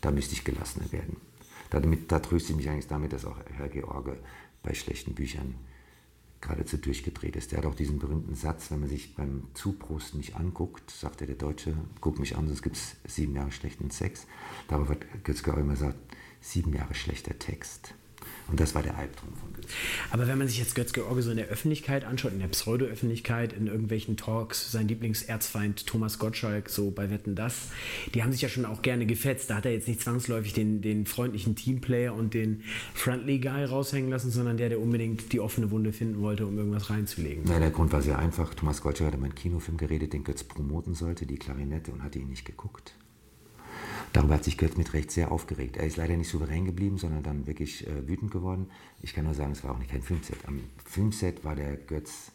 Da müsste ich gelassener werden. Damit, da tröste ich mich eigentlich damit, dass auch Herr George bei schlechten Büchern geradezu durchgedreht ist. Der hat auch diesen berühmten Satz, wenn man sich beim Zuprost nicht anguckt, sagt er der Deutsche, guck mich an, sonst gibt es sieben Jahre schlechten Sex. Dabei wird Götzke auch immer sagt, sieben Jahre schlechter Text. Und das war der Albtraum von Götz. Aber wenn man sich jetzt Götz George so in der Öffentlichkeit anschaut, in der Pseudo-Öffentlichkeit, in irgendwelchen Talks, sein Lieblingserzfeind Thomas Gottschalk, so bei Wetten das, die haben sich ja schon auch gerne gefetzt. Da hat er jetzt nicht zwangsläufig den, den freundlichen Teamplayer und den Friendly Guy raushängen lassen, sondern der, der unbedingt die offene Wunde finden wollte, um irgendwas reinzulegen. Ja, der Grund war sehr einfach. Thomas Gottschalk hatte meinen Kinofilm geredet, den Götz promoten sollte, die Klarinette, und hatte ihn nicht geguckt. Darüber hat sich Götz mit Recht sehr aufgeregt. Er ist leider nicht souverän geblieben, sondern dann wirklich äh, wütend geworden. Ich kann nur sagen, es war auch nicht kein Filmset. Am Filmset war der Götz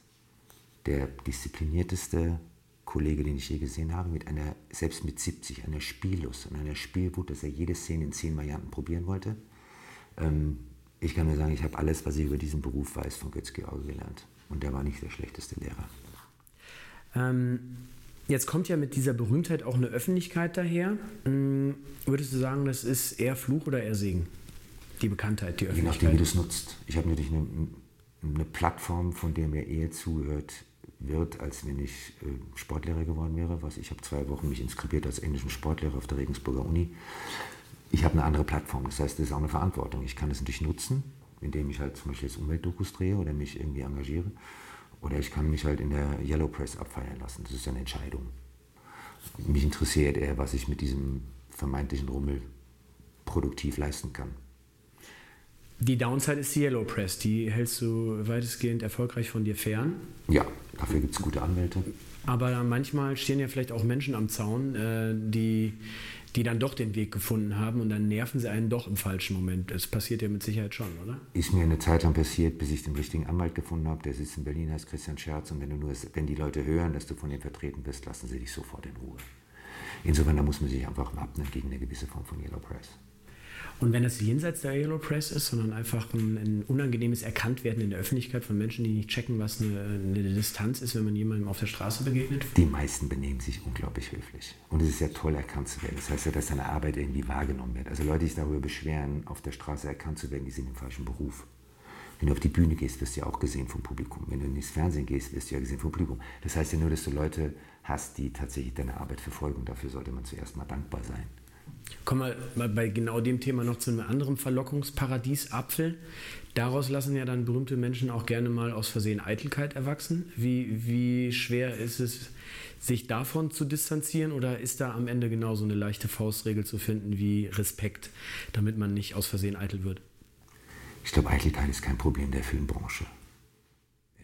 der disziplinierteste Kollege, den ich je gesehen habe, mit einer, selbst mit 70, einer Spiellust und einer Spielwut, dass er jede Szene in zehn Varianten probieren wollte. Ähm, ich kann nur sagen, ich habe alles, was ich über diesen Beruf weiß, von Götz George gelernt. Und der war nicht der schlechteste Lehrer. Ähm, Jetzt kommt ja mit dieser Berühmtheit auch eine Öffentlichkeit daher. Hm, würdest du sagen, das ist eher Fluch oder eher Segen? Die Bekanntheit, die Öffentlichkeit? Je nachdem, wie du es nutzt. Ich habe natürlich eine, eine, Plattform, von der mir eher zuhört wird, als wenn ich äh, Sportlehrer geworden wäre. Was ich habe zwei Wochen mich inskribiert als englischen Sportlehrer auf der Regensburger Uni. Ich habe eine andere Plattform. Das heißt, das ist auch eine Verantwortung. Ich kann es natürlich nutzen, indem ich halt zum Beispiel jetzt Umweltdokus drehe oder mich irgendwie engagiere. Oder ich kann mich halt in der Yellow Press abfeiern lassen. Das ist eine Entscheidung. Mich interessiert eher, was ich mit diesem vermeintlichen Rummel produktiv leisten kann. Die Downside ist die Yellow Press. Die hältst du weitestgehend erfolgreich von dir fern. Ja, dafür gibt es gute Anwälte. Aber manchmal stehen ja vielleicht auch Menschen am Zaun, äh, die die dann doch den Weg gefunden haben und dann nerven sie einen doch im falschen Moment. Das passiert ja mit Sicherheit schon, oder? Ist mir eine Zeit lang passiert, bis ich den richtigen Anwalt gefunden habe. Der sitzt in Berlin, heißt Christian Scherz. Und wenn, du nur, wenn die Leute hören, dass du von ihm vertreten bist, lassen sie dich sofort in Ruhe. Insofern, da muss man sich einfach wappnen gegen eine gewisse Form von Yellow Press. Und wenn es jenseits der Yellow Press ist, sondern einfach ein, ein, unangenehmes Erkanntwerden in der Öffentlichkeit von Menschen, die nicht checken, was eine, eine, Distanz ist, wenn man jemandem auf der Straße begegnet? Die meisten benehmen sich unglaublich höflich. Und es ist ja toll, erkannt zu werden. Das heißt ja, dass deine Arbeit irgendwie wahrgenommen wird. Also Leute, die sich darüber beschweren, auf der Straße erkannt zu werden, die sind im falschen Beruf. Wenn du auf die Bühne gehst, wirst du ja auch gesehen vom Publikum. Wenn du ins Fernsehen gehst, wirst du ja gesehen vom Publikum. Das heißt ja nur, dass du Leute hast, die tatsächlich deine Arbeit verfolgen. Dafür sollte man zuerst mal dankbar sein. Kommen wir bei genau dem Thema noch zu einem anderen Verlockungsparadies, Apfel. Daraus lassen ja dann berühmte Menschen auch gerne mal aus Versehen Eitelkeit erwachsen. Wie, wie schwer ist es, sich davon zu distanzieren oder ist da am Ende genauso eine leichte Faustregel zu finden wie Respekt, damit man nicht aus Versehen eitel wird? Ich glaube, Eitelkeit ist kein Problem der Filmbranche.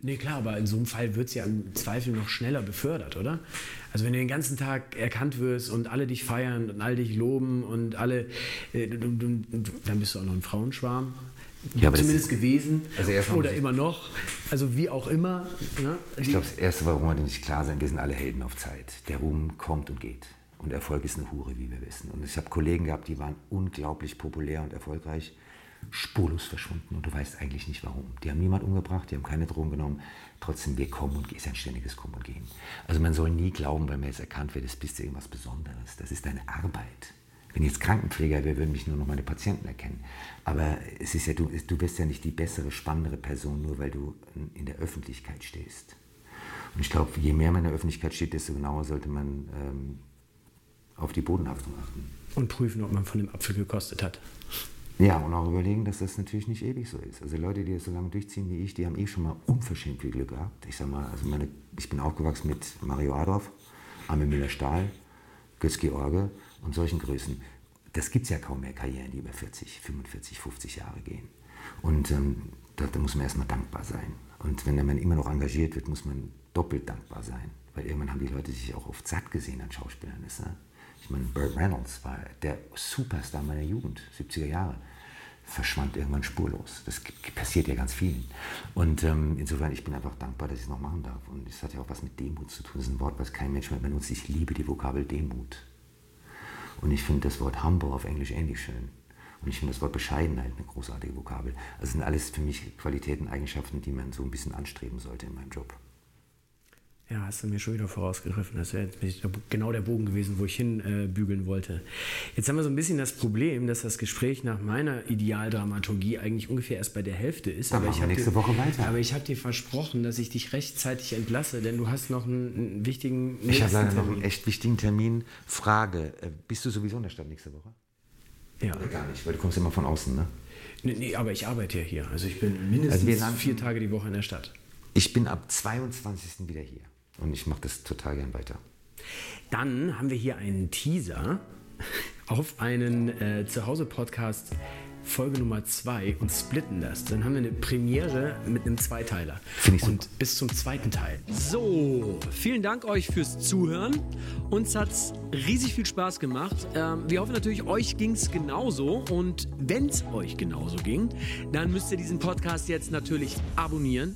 Nee, klar, aber in so einem Fall wird es ja im Zweifel noch schneller befördert, oder? Also wenn du den ganzen Tag erkannt wirst und alle dich feiern und alle dich loben und alle, äh, dann bist du auch noch ein Frauenschwarm. Ja, Zumindest gewesen also oder immer noch, also wie auch immer. Ne? Ich glaube, das Erste, warum wir nicht klar sein, wir sind alle Helden auf Zeit. Der Ruhm kommt und geht. Und Erfolg ist eine Hure, wie wir wissen. Und ich habe Kollegen gehabt, die waren unglaublich populär und erfolgreich spurlos verschwunden und du weißt eigentlich nicht warum. Die haben niemand umgebracht, die haben keine Drogen genommen. Trotzdem, wir kommen und ist ein ständiges Kommen und Gehen. Also man soll nie glauben, weil mir jetzt erkannt wird, das bist du irgendwas Besonderes. Das ist deine Arbeit. Wenn ich jetzt Krankenpfleger wäre, würden mich nur noch meine Patienten erkennen. Aber es ist ja, du, du bist ja nicht die bessere, spannendere Person, nur weil du in der Öffentlichkeit stehst. Und ich glaube, je mehr man in der Öffentlichkeit steht, desto genauer sollte man ähm, auf die Bodenhaftung achten. Und prüfen, ob man von dem Apfel gekostet hat. Ja, und auch überlegen, dass das natürlich nicht ewig so ist. Also Leute, die das so lange durchziehen wie ich, die haben eh schon mal unverschämt viel Glück gehabt. Ich sag mal, also meine, ich bin aufgewachsen mit Mario Adorf, Armin Müller-Stahl, Götz George und solchen Größen. Das gibt es ja kaum mehr Karrieren, die über 40, 45, 50 Jahre gehen. Und ähm, da, da, muss man erstmal dankbar sein. Und wenn man immer noch engagiert wird, muss man doppelt dankbar sein, weil irgendwann haben die Leute sich auch oft satt gesehen an Schauspielern. Ist, ne? Ich meine, Burt Reynolds war der Superstar meiner Jugend, 70er Jahre verschwand irgendwann spurlos. Das passiert ja ganz vielen. Und ähm, insofern, ich bin einfach dankbar, dass ich es noch machen darf. Und es hat ja auch was mit Demut zu tun. Das ist ein Wort, was kein Mensch mehr benutzt. Ich liebe die Vokabel Demut. Und ich finde das Wort humble auf Englisch ähnlich schön. Und ich finde das Wort Bescheidenheit eine großartige Vokabel. Also sind alles für mich Qualitäten, Eigenschaften, die man so ein bisschen anstreben sollte in meinem Job. Ja, hast du mir schon wieder vorausgegriffen. Das wäre jetzt genau der Bogen gewesen, wo ich hinbügeln äh, wollte. Jetzt haben wir so ein bisschen das Problem, dass das Gespräch nach meiner Idealdramaturgie eigentlich ungefähr erst bei der Hälfte ist. Dann aber ich nächste dir, Woche weiter. Aber ich habe dir versprochen, dass ich dich rechtzeitig entlasse, denn du hast noch einen, einen wichtigen. Ich habe leider noch einen echt wichtigen Termin. Frage: äh, Bist du sowieso in der Stadt nächste Woche? Ja. Oder gar nicht, weil du kommst immer von außen, ne? Nee, nee aber ich arbeite ja hier. Also ich bin mindestens also vier Tage die Woche in der Stadt. Ich bin ab 22. wieder hier. Und ich mache das total gern weiter. Dann haben wir hier einen Teaser *laughs* auf einen äh, Zuhause-Podcast Folge Nummer 2 und splitten das. Dann haben wir eine Premiere mit einem Zweiteiler. Finde ich Und bis zum zweiten Teil. So, vielen Dank euch fürs Zuhören. Uns hat es riesig viel Spaß gemacht. Ähm, wir hoffen natürlich, euch ging es genauso. Und wenn es euch genauso ging, dann müsst ihr diesen Podcast jetzt natürlich abonnieren